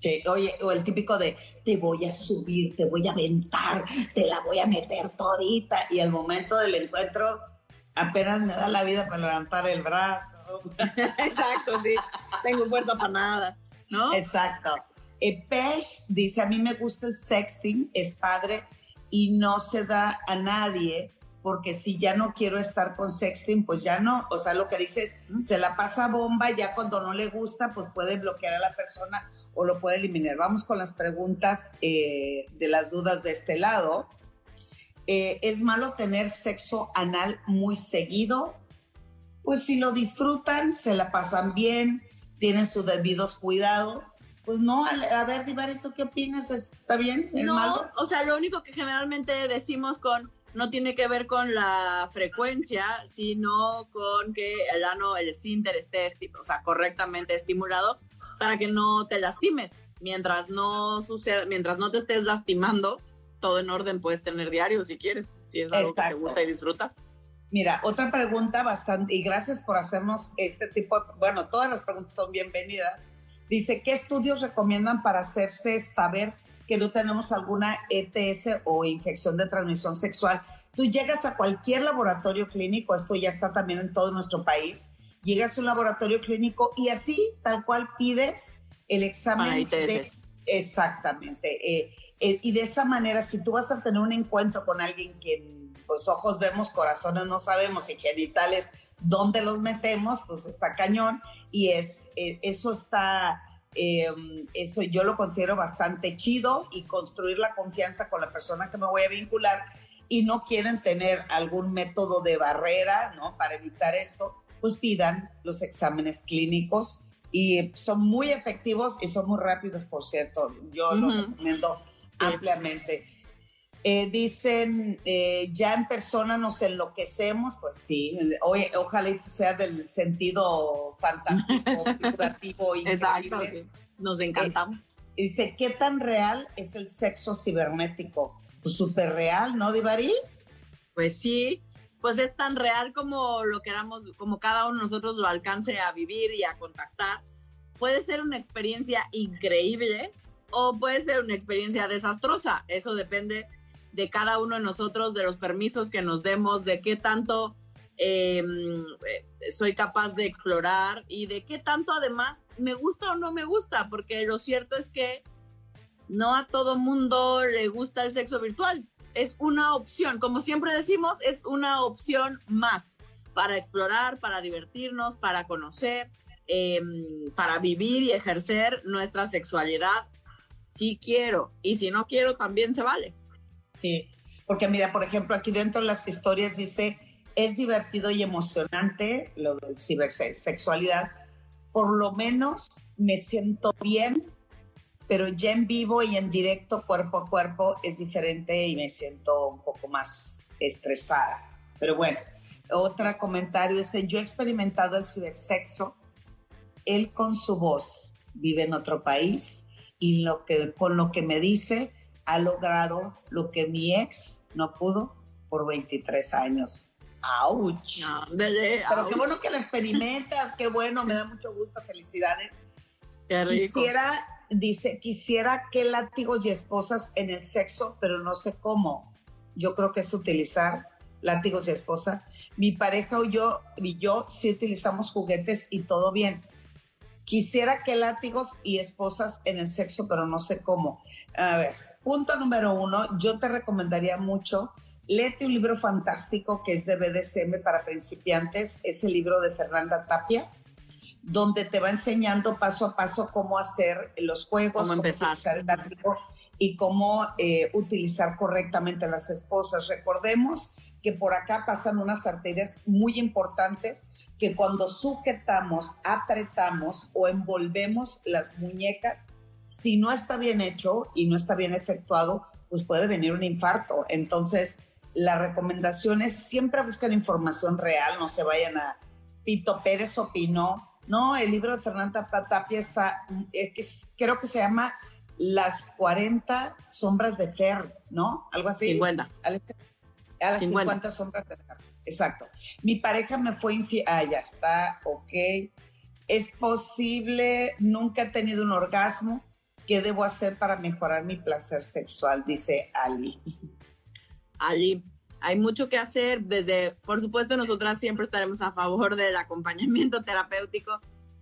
[SPEAKER 3] Sí, oye, o el típico de te voy a subir, te voy a aventar, te la voy a meter todita y al momento del encuentro apenas me da la vida para levantar el brazo.
[SPEAKER 4] Exacto, sí, tengo fuerza para nada. ¿No?
[SPEAKER 3] Exacto. Eh, Pesh dice, a mí me gusta el sexting, es padre y no se da a nadie porque si ya no quiero estar con sexting, pues ya no. O sea, lo que dices, se la pasa bomba, ya cuando no le gusta, pues puede bloquear a la persona o lo puede eliminar. Vamos con las preguntas eh, de las dudas de este lado. Eh, ¿Es malo tener sexo anal muy seguido? Pues si lo disfrutan, se la pasan bien, tienen sus debidos cuidados. Pues no, a, ver, Divari, ¿tú qué opinas? ¿Está bien? ¿Es
[SPEAKER 4] no,
[SPEAKER 3] malo?
[SPEAKER 4] o sea, lo único que generalmente decimos con no tiene que ver con la frecuencia, sino con que el ano, el esfínter esté, o sea, correctamente estimulado para que no te lastimes. Mientras no suceda, mientras no te estés lastimando, todo en orden, puedes tener diario si quieres, si es algo que te gusta y disfrutas.
[SPEAKER 3] Mira, otra pregunta bastante, y gracias por hacernos este tipo de, bueno, todas las preguntas son bienvenidas. Dice, ¿qué estudios recomiendan para hacerse saber que no tenemos alguna ETS o infección de transmisión sexual. Tú llegas a cualquier laboratorio clínico, esto ya está también en todo nuestro país, llegas a un laboratorio clínico y así, tal cual pides el examen.
[SPEAKER 4] De,
[SPEAKER 3] exactamente. Eh, eh, y de esa manera, si tú vas a tener un encuentro con alguien que pues ojos vemos, corazones no sabemos y genitales, ¿dónde los metemos? Pues está cañón y es, eh, eso está Em, eso yo lo considero bastante chido y construir la confianza con la persona que me voy a vincular y no quieren tener algún método de barrera, ¿no? Para evitar esto, pues pidan los exámenes clínicos y son muy efectivos y son muy rápidos, por cierto. Yo los recomiendo ampliamente. Eh, dicen, eh, ya en persona nos enloquecemos, pues sí, ojalá sea del sentido fantástico, figurativo,
[SPEAKER 4] Exacto, sí. nos encantamos. Eh,
[SPEAKER 3] dice, ¿qué tan real es el sexo cibernético? Pues súper real, ¿no, Divari?
[SPEAKER 4] Pues sí, pues es tan real como lo queramos, como cada uno de nosotros lo alcance a vivir y a contactar. Puede ser una experiencia increíble o puede ser una experiencia desastrosa, eso depende de cada uno de nosotros, de los permisos que nos demos, de qué tanto em, eh, soy capaz de explorar y de qué tanto además me gusta o no me gusta, porque lo cierto es que no a todo mundo le gusta el sexo virtual. Es una opción, como siempre decimos, es una opción más para explorar, para divertirnos, para conocer, em, para vivir y ejercer nuestra sexualidad. Si quiero y si no quiero, también se vale.
[SPEAKER 3] Porque mira, por ejemplo, aquí dentro de las historias dice, es divertido y emocionante lo de cibersexualidad. Por lo menos me siento bien, pero ya en vivo y en directo, cuerpo a cuerpo, es diferente y me siento un poco más estresada. Pero bueno, otro comentario dice, yo he experimentado el cibersexo, él con su voz vive en otro país y lo que, con lo que me dice, ha logrado lo que mi ex no pudo por 23 años. ¡Auch! Pero qué bueno que lo experimentas, qué bueno, me da mucho gusto, felicidades.
[SPEAKER 4] Qué rico.
[SPEAKER 3] Quisiera, dice, quisiera que látigos y esposas en el sexo, pero no sé cómo. Yo creo que es utilizar látigos y esposa. Mi pareja o yo y yo sí utilizamos juguetes y todo bien. Quisiera que látigos y esposas en el sexo, pero no sé cómo. A ver, Punto número uno, yo te recomendaría mucho, léete un libro fantástico que es de BDSM para principiantes, es el libro de Fernanda Tapia, donde te va enseñando paso a paso cómo hacer los juegos,
[SPEAKER 4] cómo, empezar
[SPEAKER 3] el y cómo eh, utilizar correctamente las esposas. Recordemos que por acá pasan unas arterias muy importantes que cuando sujetamos, apretamos o envolvemos las muñecas, si no está bien hecho y no está bien efectuado, pues puede venir un infarto. Entonces, la recomendación es siempre buscar información real, no se vayan a Pito Pérez opinó. No, el libro de Fernanda Tapia está, eh, creo que se llama Las 40 sombras de Fer, ¿no? Algo así.
[SPEAKER 4] 50.
[SPEAKER 3] A las 50, sombras de Fer. Exacto. Mi pareja me fue infiel. Ah, ya está, ok. Es posible, nunca he tenido un orgasmo ¿Qué debo hacer para mejorar mi placer sexual? Dice Ali.
[SPEAKER 4] Ali, hay mucho que hacer. Desde, por supuesto, nosotras siempre estaremos a favor del acompañamiento terapéutico,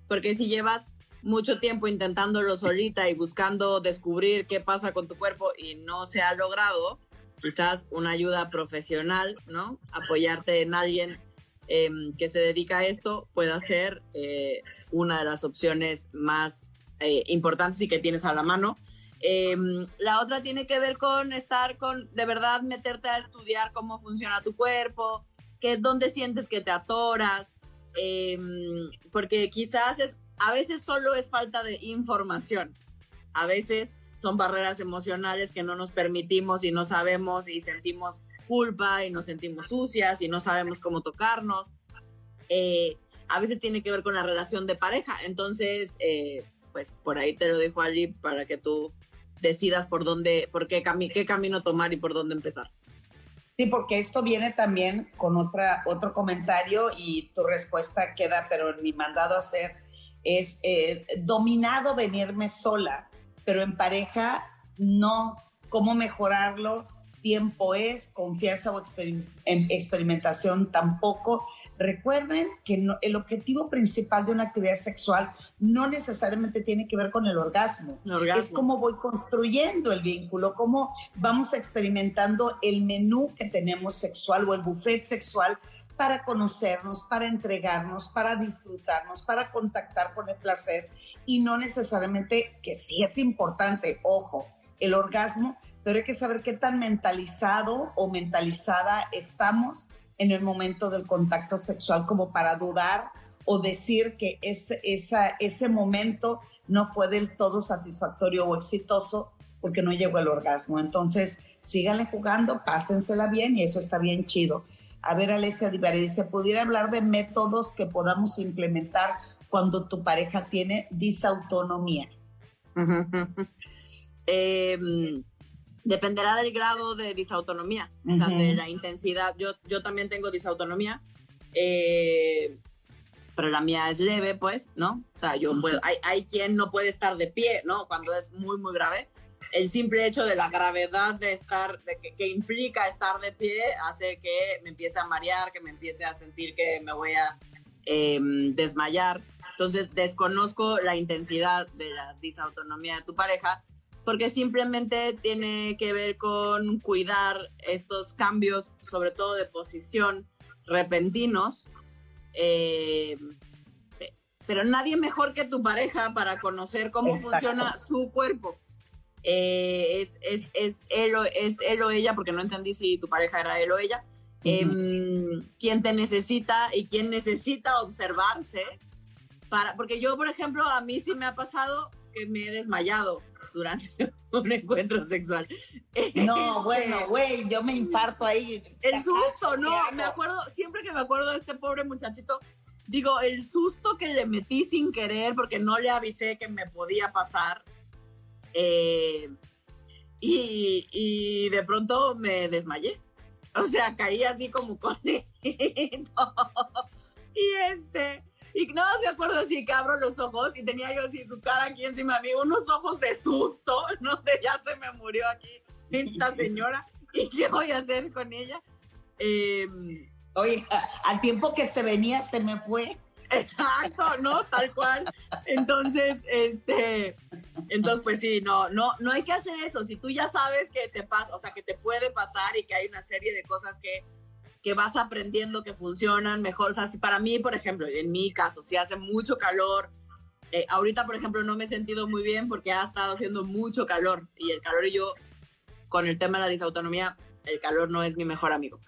[SPEAKER 4] porque si llevas mucho tiempo intentándolo solita y buscando descubrir qué pasa con tu cuerpo y no se ha logrado, quizás una ayuda profesional, ¿no? Apoyarte en alguien em, que se dedica a esto pueda ser eh, una de las opciones más eh, importantes y que tienes a la mano. Em, la otra tiene que ver con estar con, de verdad, meterte a estudiar cómo funciona tu cuerpo, que dónde sientes que te atoras, em, porque quizás es a veces solo es falta de información. A veces son barreras emocionales que no nos permitimos y no sabemos y sentimos culpa y nos sentimos sucias y no sabemos cómo tocarnos. Eh, a veces tiene que ver con la relación de pareja. Entonces, eh, pues por ahí te lo dejo allí para que tú decidas por dónde, por qué, qué camino tomar y por dónde empezar.
[SPEAKER 3] Sí, porque esto viene también con otra, otro comentario y tu respuesta queda, pero mi mandado a hacer es eh, dominado venirme sola, pero en pareja no. ¿Cómo mejorarlo? Tiempo es, confianza o experimentación tampoco. Recuerden que el objetivo principal de una actividad sexual no necesariamente tiene que ver con el orgasmo. el orgasmo. Es cómo voy construyendo el vínculo, cómo vamos experimentando el menú que tenemos sexual o el buffet sexual para conocernos, para entregarnos, para disfrutarnos, para contactar con el placer y no necesariamente que sí es importante, ojo, el orgasmo, pero hay que saber qué tan mentalizado o mentalizada estamos en el momento del contacto sexual como para dudar o decir que ese, esa, ese momento no fue del todo satisfactorio o exitoso porque no llegó el orgasmo. Entonces, síganle jugando, pásensela bien y eso está bien chido. A ver, Alessia Divari dice, ¿pudiera hablar de métodos que podamos implementar cuando tu pareja tiene disautonomía?
[SPEAKER 4] dependerá del grado de disautonomía, o sea, de la intensidad. Yo, yo también tengo disautonomía, eh, pero la mía es leve, pues, ¿no? O sea, yo puedo, hay, hay quien no puede estar de pie, ¿no? Cuando es muy, muy grave el simple hecho de la gravedad de estar, de que, implica estar de pie, hace que me empiece a marear, que me empiece a sentir que me voy a em, desmayar. Entonces desconozco la intensidad de la disautonomía de tu pareja, porque simplemente tiene que ver con cuidar estos cambios, sobre todo de posición repentinos. Em, pero nadie mejor que tu pareja para conocer cómo funciona su cuerpo. Eh, es, es, es, él o, es él o ella, porque no entendí si tu pareja era él o ella, em, quien te necesita y quien necesita observarse. Para, porque yo, por ejemplo, a mí sí me ha pasado que me he desmayado durante un encuentro sexual.
[SPEAKER 3] No, este, bueno, güey, yo me infarto ahí.
[SPEAKER 4] El susto, no, me acuerdo, siempre que me acuerdo de este pobre muchachito, digo, el susto que le metí sin querer porque no le avisé que me podía pasar eh, y, de pronto me desmayé. O sea, caí así como con Y este, y no me acuerdo así que abro los ojos y tenía yo así su cara aquí encima de mí, unos ojos de susto, no sé, ya se me murió aquí esta señora. ¿Y qué voy a hacer con ella?
[SPEAKER 3] Eh, Oye, al tiempo que se venía, se me fue.
[SPEAKER 4] Exacto, ¿no? Tal cual. Entonces, este, entonces, pues sí, no, no, no hay que hacer eso. Si tú ya sabes que te pasa, o sea, que te puede pasar y que hay una serie de cosas que, que vas aprendiendo que funcionan mejor. O sea, si para mí, por ejemplo, en mi caso, si hace mucho calor, eh, ahorita, por ejemplo, no me he sentido muy bien porque ha estado haciendo mucho calor y el calor y yo, con el tema de la disautonomía, el calor no es mi mejor amigo.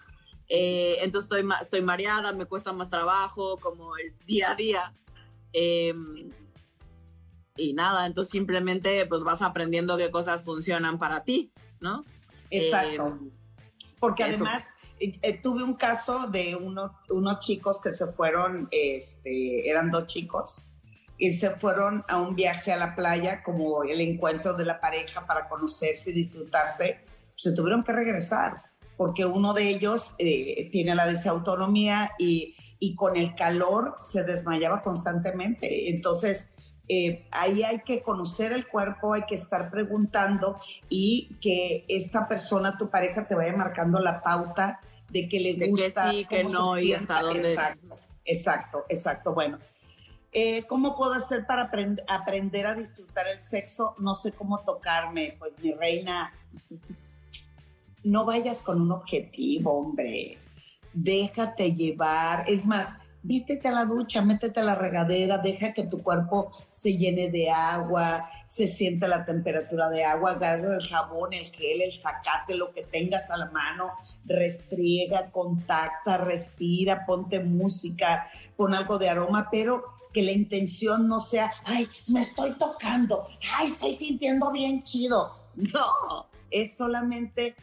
[SPEAKER 4] Eh, entonces estoy, estoy mareada, me cuesta más trabajo, como el día a día. Em, y nada, entonces simplemente pues vas aprendiendo qué cosas funcionan para ti, ¿no?
[SPEAKER 3] Exacto. Em, Porque además eh, eh, tuve un caso de unos chicos que se fueron, este, eran dos chicos, y se fueron a un viaje a la playa como el encuentro de la pareja para conocerse y disfrutarse, se tuvieron que regresar porque uno de ellos eh, tiene la desautonomía y, y, con el calor se desmayaba constantemente. Entonces, eh, ahí hay que conocer el cuerpo, hay que estar preguntando y que esta persona, tu pareja, te vaya marcando la pauta de que le gusta.
[SPEAKER 4] Que sí, que no, y hasta dónde.
[SPEAKER 3] Exacto, exacto, exacto. Bueno. Eh, ¿Cómo puedo hacer para aprender a disfrutar el sexo? No sé cómo tocarme. Pues mi reina, no vayas con un objetivo, hombre. Déjate llevar. Es más, métete a la ducha, métete a la regadera, deja que tu cuerpo se llene de agua, se sienta la temperatura de agua, agarra el jabón, el gel, el sacate, lo que tengas a la mano, restriega, contacta, respira, ponte música, pon algo de aroma, pero que la intención no sea, ay, me estoy tocando, ay, estoy sintiendo bien chido. No, es solamente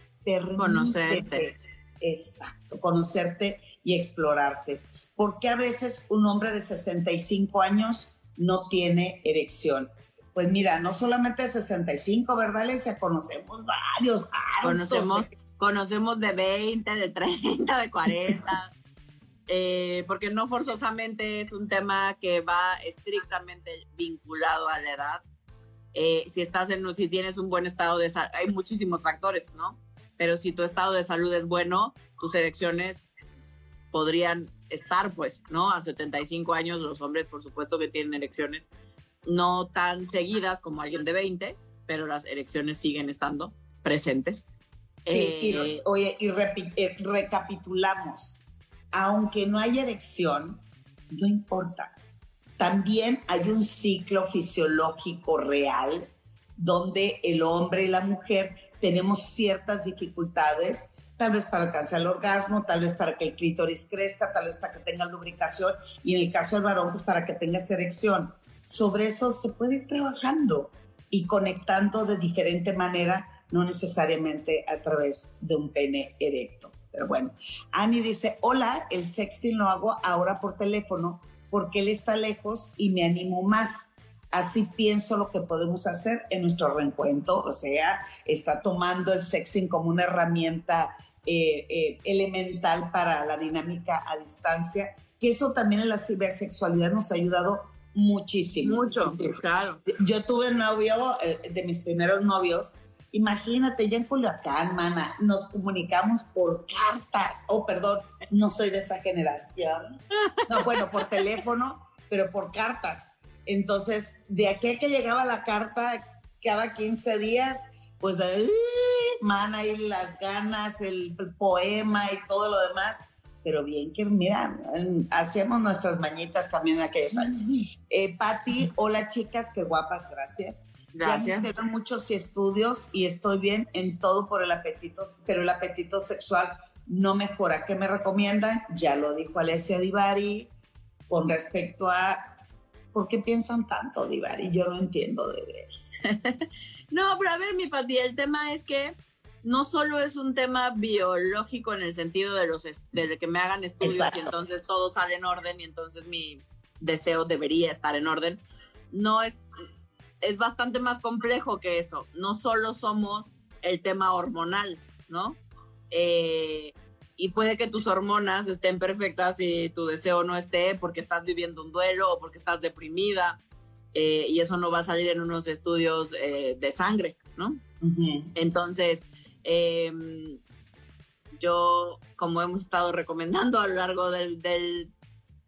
[SPEAKER 3] conocerte. Exacto, conocerte y explorarte. ¿Por qué a veces un hombre de 65 años no tiene erección? Pues mira, no solamente de 65, ¿verdad, Alicia? Conocemos varios.
[SPEAKER 4] Conocemos, conocemos de 20, de 30, de 40. Eh, porque no forzosamente es un tema que va estrictamente vinculado a la edad. Eh, si estás en, si tienes un buen estado de salud, hay muchísimos factores, ¿no? Pero si tu estado de salud es bueno, tus erecciones podrían estar, pues, ¿no? A 75 años los hombres, por supuesto que tienen elecciones no tan seguidas como alguien de 20, pero las elecciones siguen estando presentes.
[SPEAKER 3] y, eh, oye, y eh, recapitulamos, aunque no haya erección, no importa. También hay un ciclo fisiológico real donde el hombre y la mujer tenemos ciertas dificultades tal vez para alcanzar el orgasmo, tal vez para que el clítoris crezca, tal vez para que tenga lubricación y en el caso del varón, pues para que tenga erección. Sobre eso se puede ir trabajando y conectando de diferente manera, no necesariamente a través de un pene erecto. Pero bueno, Annie dice, hola, el sexting lo hago ahora por teléfono porque él está lejos y me animo más. Así pienso lo que podemos hacer en nuestro reencuentro, o sea, está tomando el sexting como una herramienta eh, eh, elemental para la dinámica a distancia, que eso también en la cibersexualidad nos ha ayudado muchísimo.
[SPEAKER 4] Mucho, claro.
[SPEAKER 3] Yo tuve novio, eh, de mis primeros novios, imagínate, ya en Culiacán, mana, nos comunicamos por cartas, oh, perdón, no soy de esa generación, no, bueno, por teléfono, pero por cartas. Entonces, de aquí a que llegaba la carta cada 15 días, pues ahí, man, ahí las ganas, el, poema y todo lo demás. Pero bien que, mira, hacíamos nuestras mañitas también en aquellos años. Eh, Patti, hola chicas, qué guapas, gracias. Gracias. Ya me hicieron muchos estudios y estoy bien en todo por el apetito, pero el apetito sexual no mejora. ¿Qué me recomiendan? Ya lo dijo Alessia Divari con respecto a ¿por qué piensan tanto, Divari? Yo no entiendo de veras.
[SPEAKER 4] no, pero a ver, mi Pati, el tema es que no solo es un tema biológico en el sentido de los de que me hagan estudios y entonces todo sale en orden y entonces mi deseo debería estar en orden. No es es bastante más complejo que eso. No solo somos el tema hormonal, ¿no? Eh, y puede que tus hormonas estén perfectas y tu deseo no esté porque estás viviendo un duelo o porque estás deprimida eh, y eso no va a salir en unos estudios eh, de sangre, ¿no? Entonces, em, yo, como hemos estado recomendando a lo largo del, del,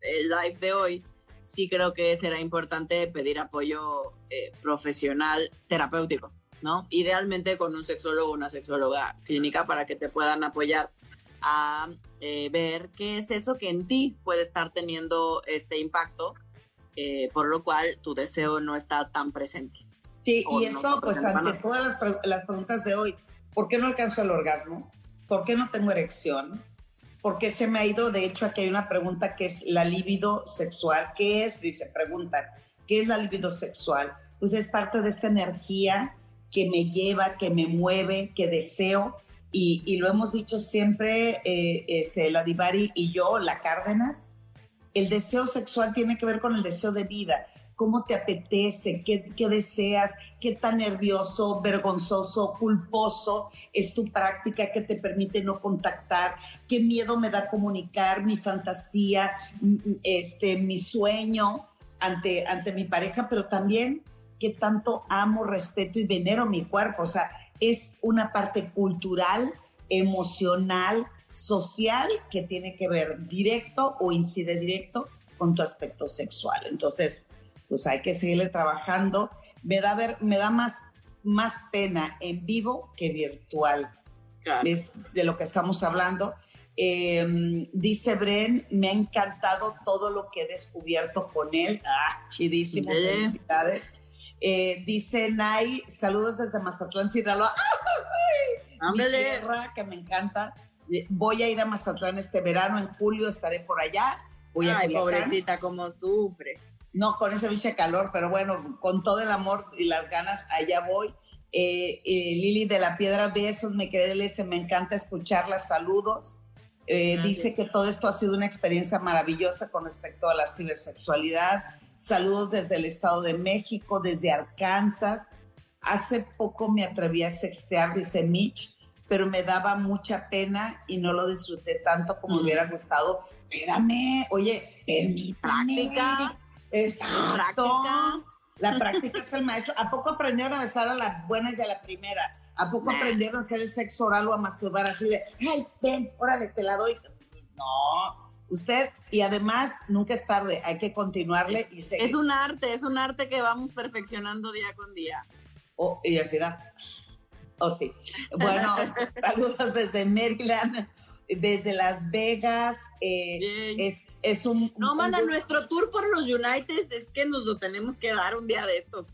[SPEAKER 4] live de hoy, sí creo que será importante pedir apoyo eh, profesional terapéutico, ¿no? Idealmente con un sexólogo o una sexóloga clínica para que te puedan apoyar a eh, ver qué es eso que en ti puede estar teniendo este impacto, eh, por lo cual tu deseo no está tan presente.
[SPEAKER 3] Sí, y eso, pues ante todas las, las, preguntas de hoy, ¿por qué no alcanzo el orgasmo? ¿Por qué no tengo erección? ¿Por qué se me ha ido? De hecho, aquí hay una pregunta que es la libido sexual. ¿Qué es? Dice, preguntan, ¿qué es la libido sexual? Pues es parte de esta energía que me lleva, que me mueve, que deseo y, lo hemos dicho siempre, eh, este, la Divari y yo, la Cárdenas, el deseo sexual tiene que ver con el deseo de vida. ¿Cómo te apetece? ¿Qué, ¿Qué, deseas? ¿Qué tan nervioso, vergonzoso, culposo es tu práctica que te permite no contactar? ¿Qué miedo me da comunicar mi fantasía, este, mi sueño ante, ante mi pareja? Pero también qué tanto amo, respeto y venero mi cuerpo. O sea, es una parte cultural, emocional, social que tiene que ver directo o incide directo con tu aspecto sexual. Entonces, pues hay que seguirle trabajando. Me da, ver, me da más, más pena en vivo que virtual. Es de lo que estamos hablando. Em, dice Bren, me ha encantado todo lo que he descubierto con él. Ah, chidísimo, felicidades. Eh, dice Nay, saludos desde Mazatlán, Sinaloa. Mi tierra, que me encanta. Eh, voy a ir a Mazatlán este verano, en julio estaré por allá. Voy
[SPEAKER 4] Ay, pobrecita, cómo sufre.
[SPEAKER 3] No, con ese biche calor, pero bueno, con todo el amor y las ganas, allá voy. Eh, Lili de la Piedra, besos, me quedé me encanta escucharla, saludos. dice que todo esto ha sido una experiencia maravillosa con respecto a la cibersexualidad Saludos desde el Estado de México, desde Arkansas. Hace poco me atreví a sextear, dice Mitch, pero me daba mucha pena y no lo disfruté tanto como me hubiera gustado. Espérame, oye, permítame.
[SPEAKER 4] Práctica.
[SPEAKER 3] Exacto. La práctica es el maestro. ¿A poco aprendieron a besar a las buenas y a la primera? ¿A poco aprendieron a hacer el sexo oral o a masturbar así de, ay, ven, órale, te la doy? No, usted y además nunca es tarde, hay que continuarle
[SPEAKER 4] y seguir. Es un arte, es un arte que vamos perfeccionando día con día.
[SPEAKER 3] Oh, y así era. Oh, sí. Bueno, saludos desde Maryland, desde Las Vegas. Eh, es, es, un.
[SPEAKER 4] No, manda, nuestro tour por los United es que nos lo tenemos que dar un día de esto.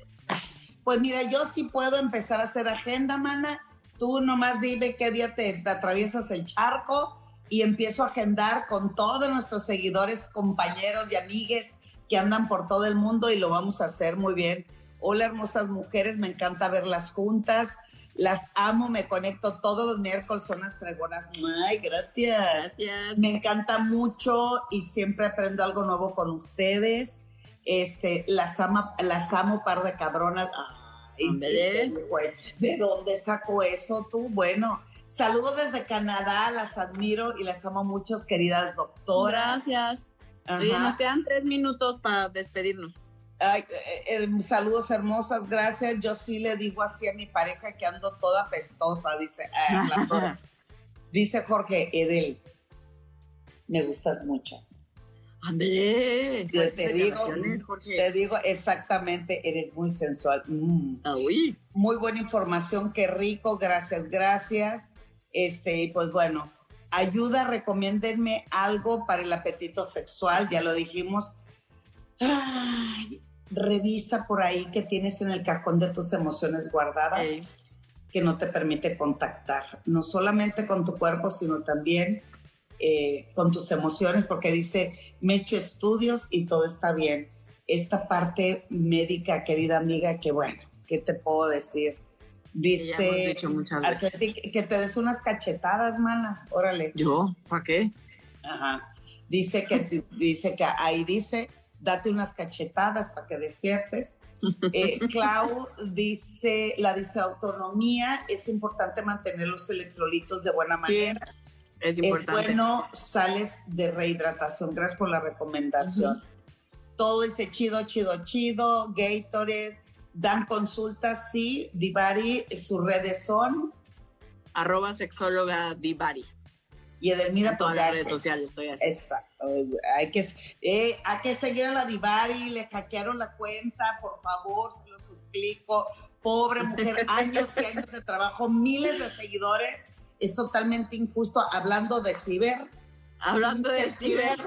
[SPEAKER 3] Pues mira, yo sí puedo empezar a hacer agenda, mana. Tú nomás dime qué día te atraviesas el charco y empiezo a agendar con todos nuestros seguidores, compañeros y amigues que andan por todo el mundo y lo vamos a hacer muy bien. Hola hermosas mujeres, me encanta verlas juntas. Las amo, me conecto todos los miércoles, son las tregonas. Ay, gracias.
[SPEAKER 4] Gracias.
[SPEAKER 3] Me encanta mucho y siempre aprendo algo nuevo con ustedes. Este, las, ama, las amo, par de cabronas. Ay, ¿De dónde sacó eso tú? Bueno, Saludos desde Canadá, las admiro y las amo mucho, queridas doctoras.
[SPEAKER 4] Gracias. nos quedan tres minutos para despedirnos.
[SPEAKER 3] Ay, eh, eh, saludos hermosas, gracias. Yo sí le digo así a mi pareja que ando toda pestosa, dice, ah, dice Jorge Edel. Me gustas mucho.
[SPEAKER 4] André,
[SPEAKER 3] te digo, te digo exactamente, eres muy sensual. Mm.
[SPEAKER 4] Ah,
[SPEAKER 3] muy buena información, qué rico, gracias, gracias. Este, pues bueno, ayuda, recomiéndenme algo para el apetito sexual, ya lo dijimos. revisa por ahí que tienes en el cajón de tus emociones guardadas que no te permite contactar, no solamente con tu cuerpo, sino también eh, con tus emociones, porque dice, me he hecho estudios y todo está bien. Esta parte médica, querida amiga, que bueno, ¿qué te puedo decir? Dice que te des unas cachetadas, mana. Órale.
[SPEAKER 4] ¿Yo? ¿Para qué?
[SPEAKER 3] Ajá. Dice que, dice que ahí dice, date unas cachetadas para que despiertes. Eh, Clau dice, la autonomía es importante mantener los electrolitos de buena manera.
[SPEAKER 4] es importante.
[SPEAKER 3] Es bueno, sales de rehidratación. Gracias por la recomendación. Todo dice chido, chido, chido. Gatorade Dan consultas, sí. Divari, sus redes son.
[SPEAKER 4] Arroba sexóloga Divari.
[SPEAKER 3] Y Edelmira,
[SPEAKER 4] en todas las redes sociales estoy así.
[SPEAKER 3] Exacto. Hay que, eh, hay que seguir a la Divari. Le hackearon la cuenta, por favor, se lo suplico. Pobre mujer, años y años de trabajo, miles de seguidores. Es totalmente injusto. Hablando de ciber.
[SPEAKER 4] Hablando de, ciber.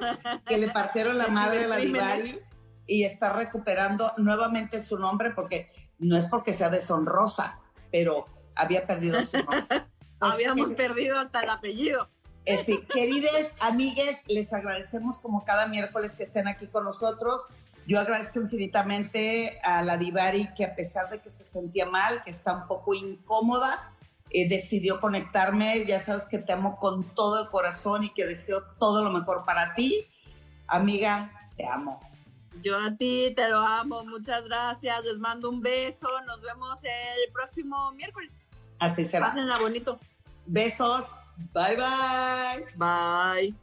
[SPEAKER 3] Que le partieron la madre a la Divari y está recuperando nuevamente su nombre porque no es porque sea deshonrosa, pero había perdido su nombre.
[SPEAKER 4] Habíamos perdido hasta el apellido.
[SPEAKER 3] Eh, sí, queridas amigues, les agradecemos como cada miércoles que estén aquí con nosotros. Yo agradezco infinitamente a la Divari que a pesar de que se sentía mal, que está un poco incómoda, eh, decidió conectarme. Ya sabes que te amo con todo el corazón y que deseo todo lo mejor para ti. Amiga, te amo.
[SPEAKER 4] Yo a ti te lo amo, muchas gracias, les mando un beso, nos vemos el próximo miércoles.
[SPEAKER 3] Así será.
[SPEAKER 4] Pásenla bonito.
[SPEAKER 3] Besos, bye bye.
[SPEAKER 4] Bye.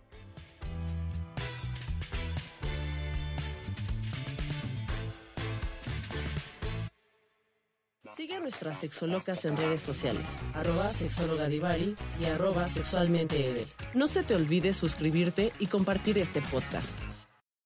[SPEAKER 2] Sigue a nuestras sexolocas en redes sociales, arroba sexologadivari y arroba sexualmente No se te olvide suscribirte y compartir este podcast.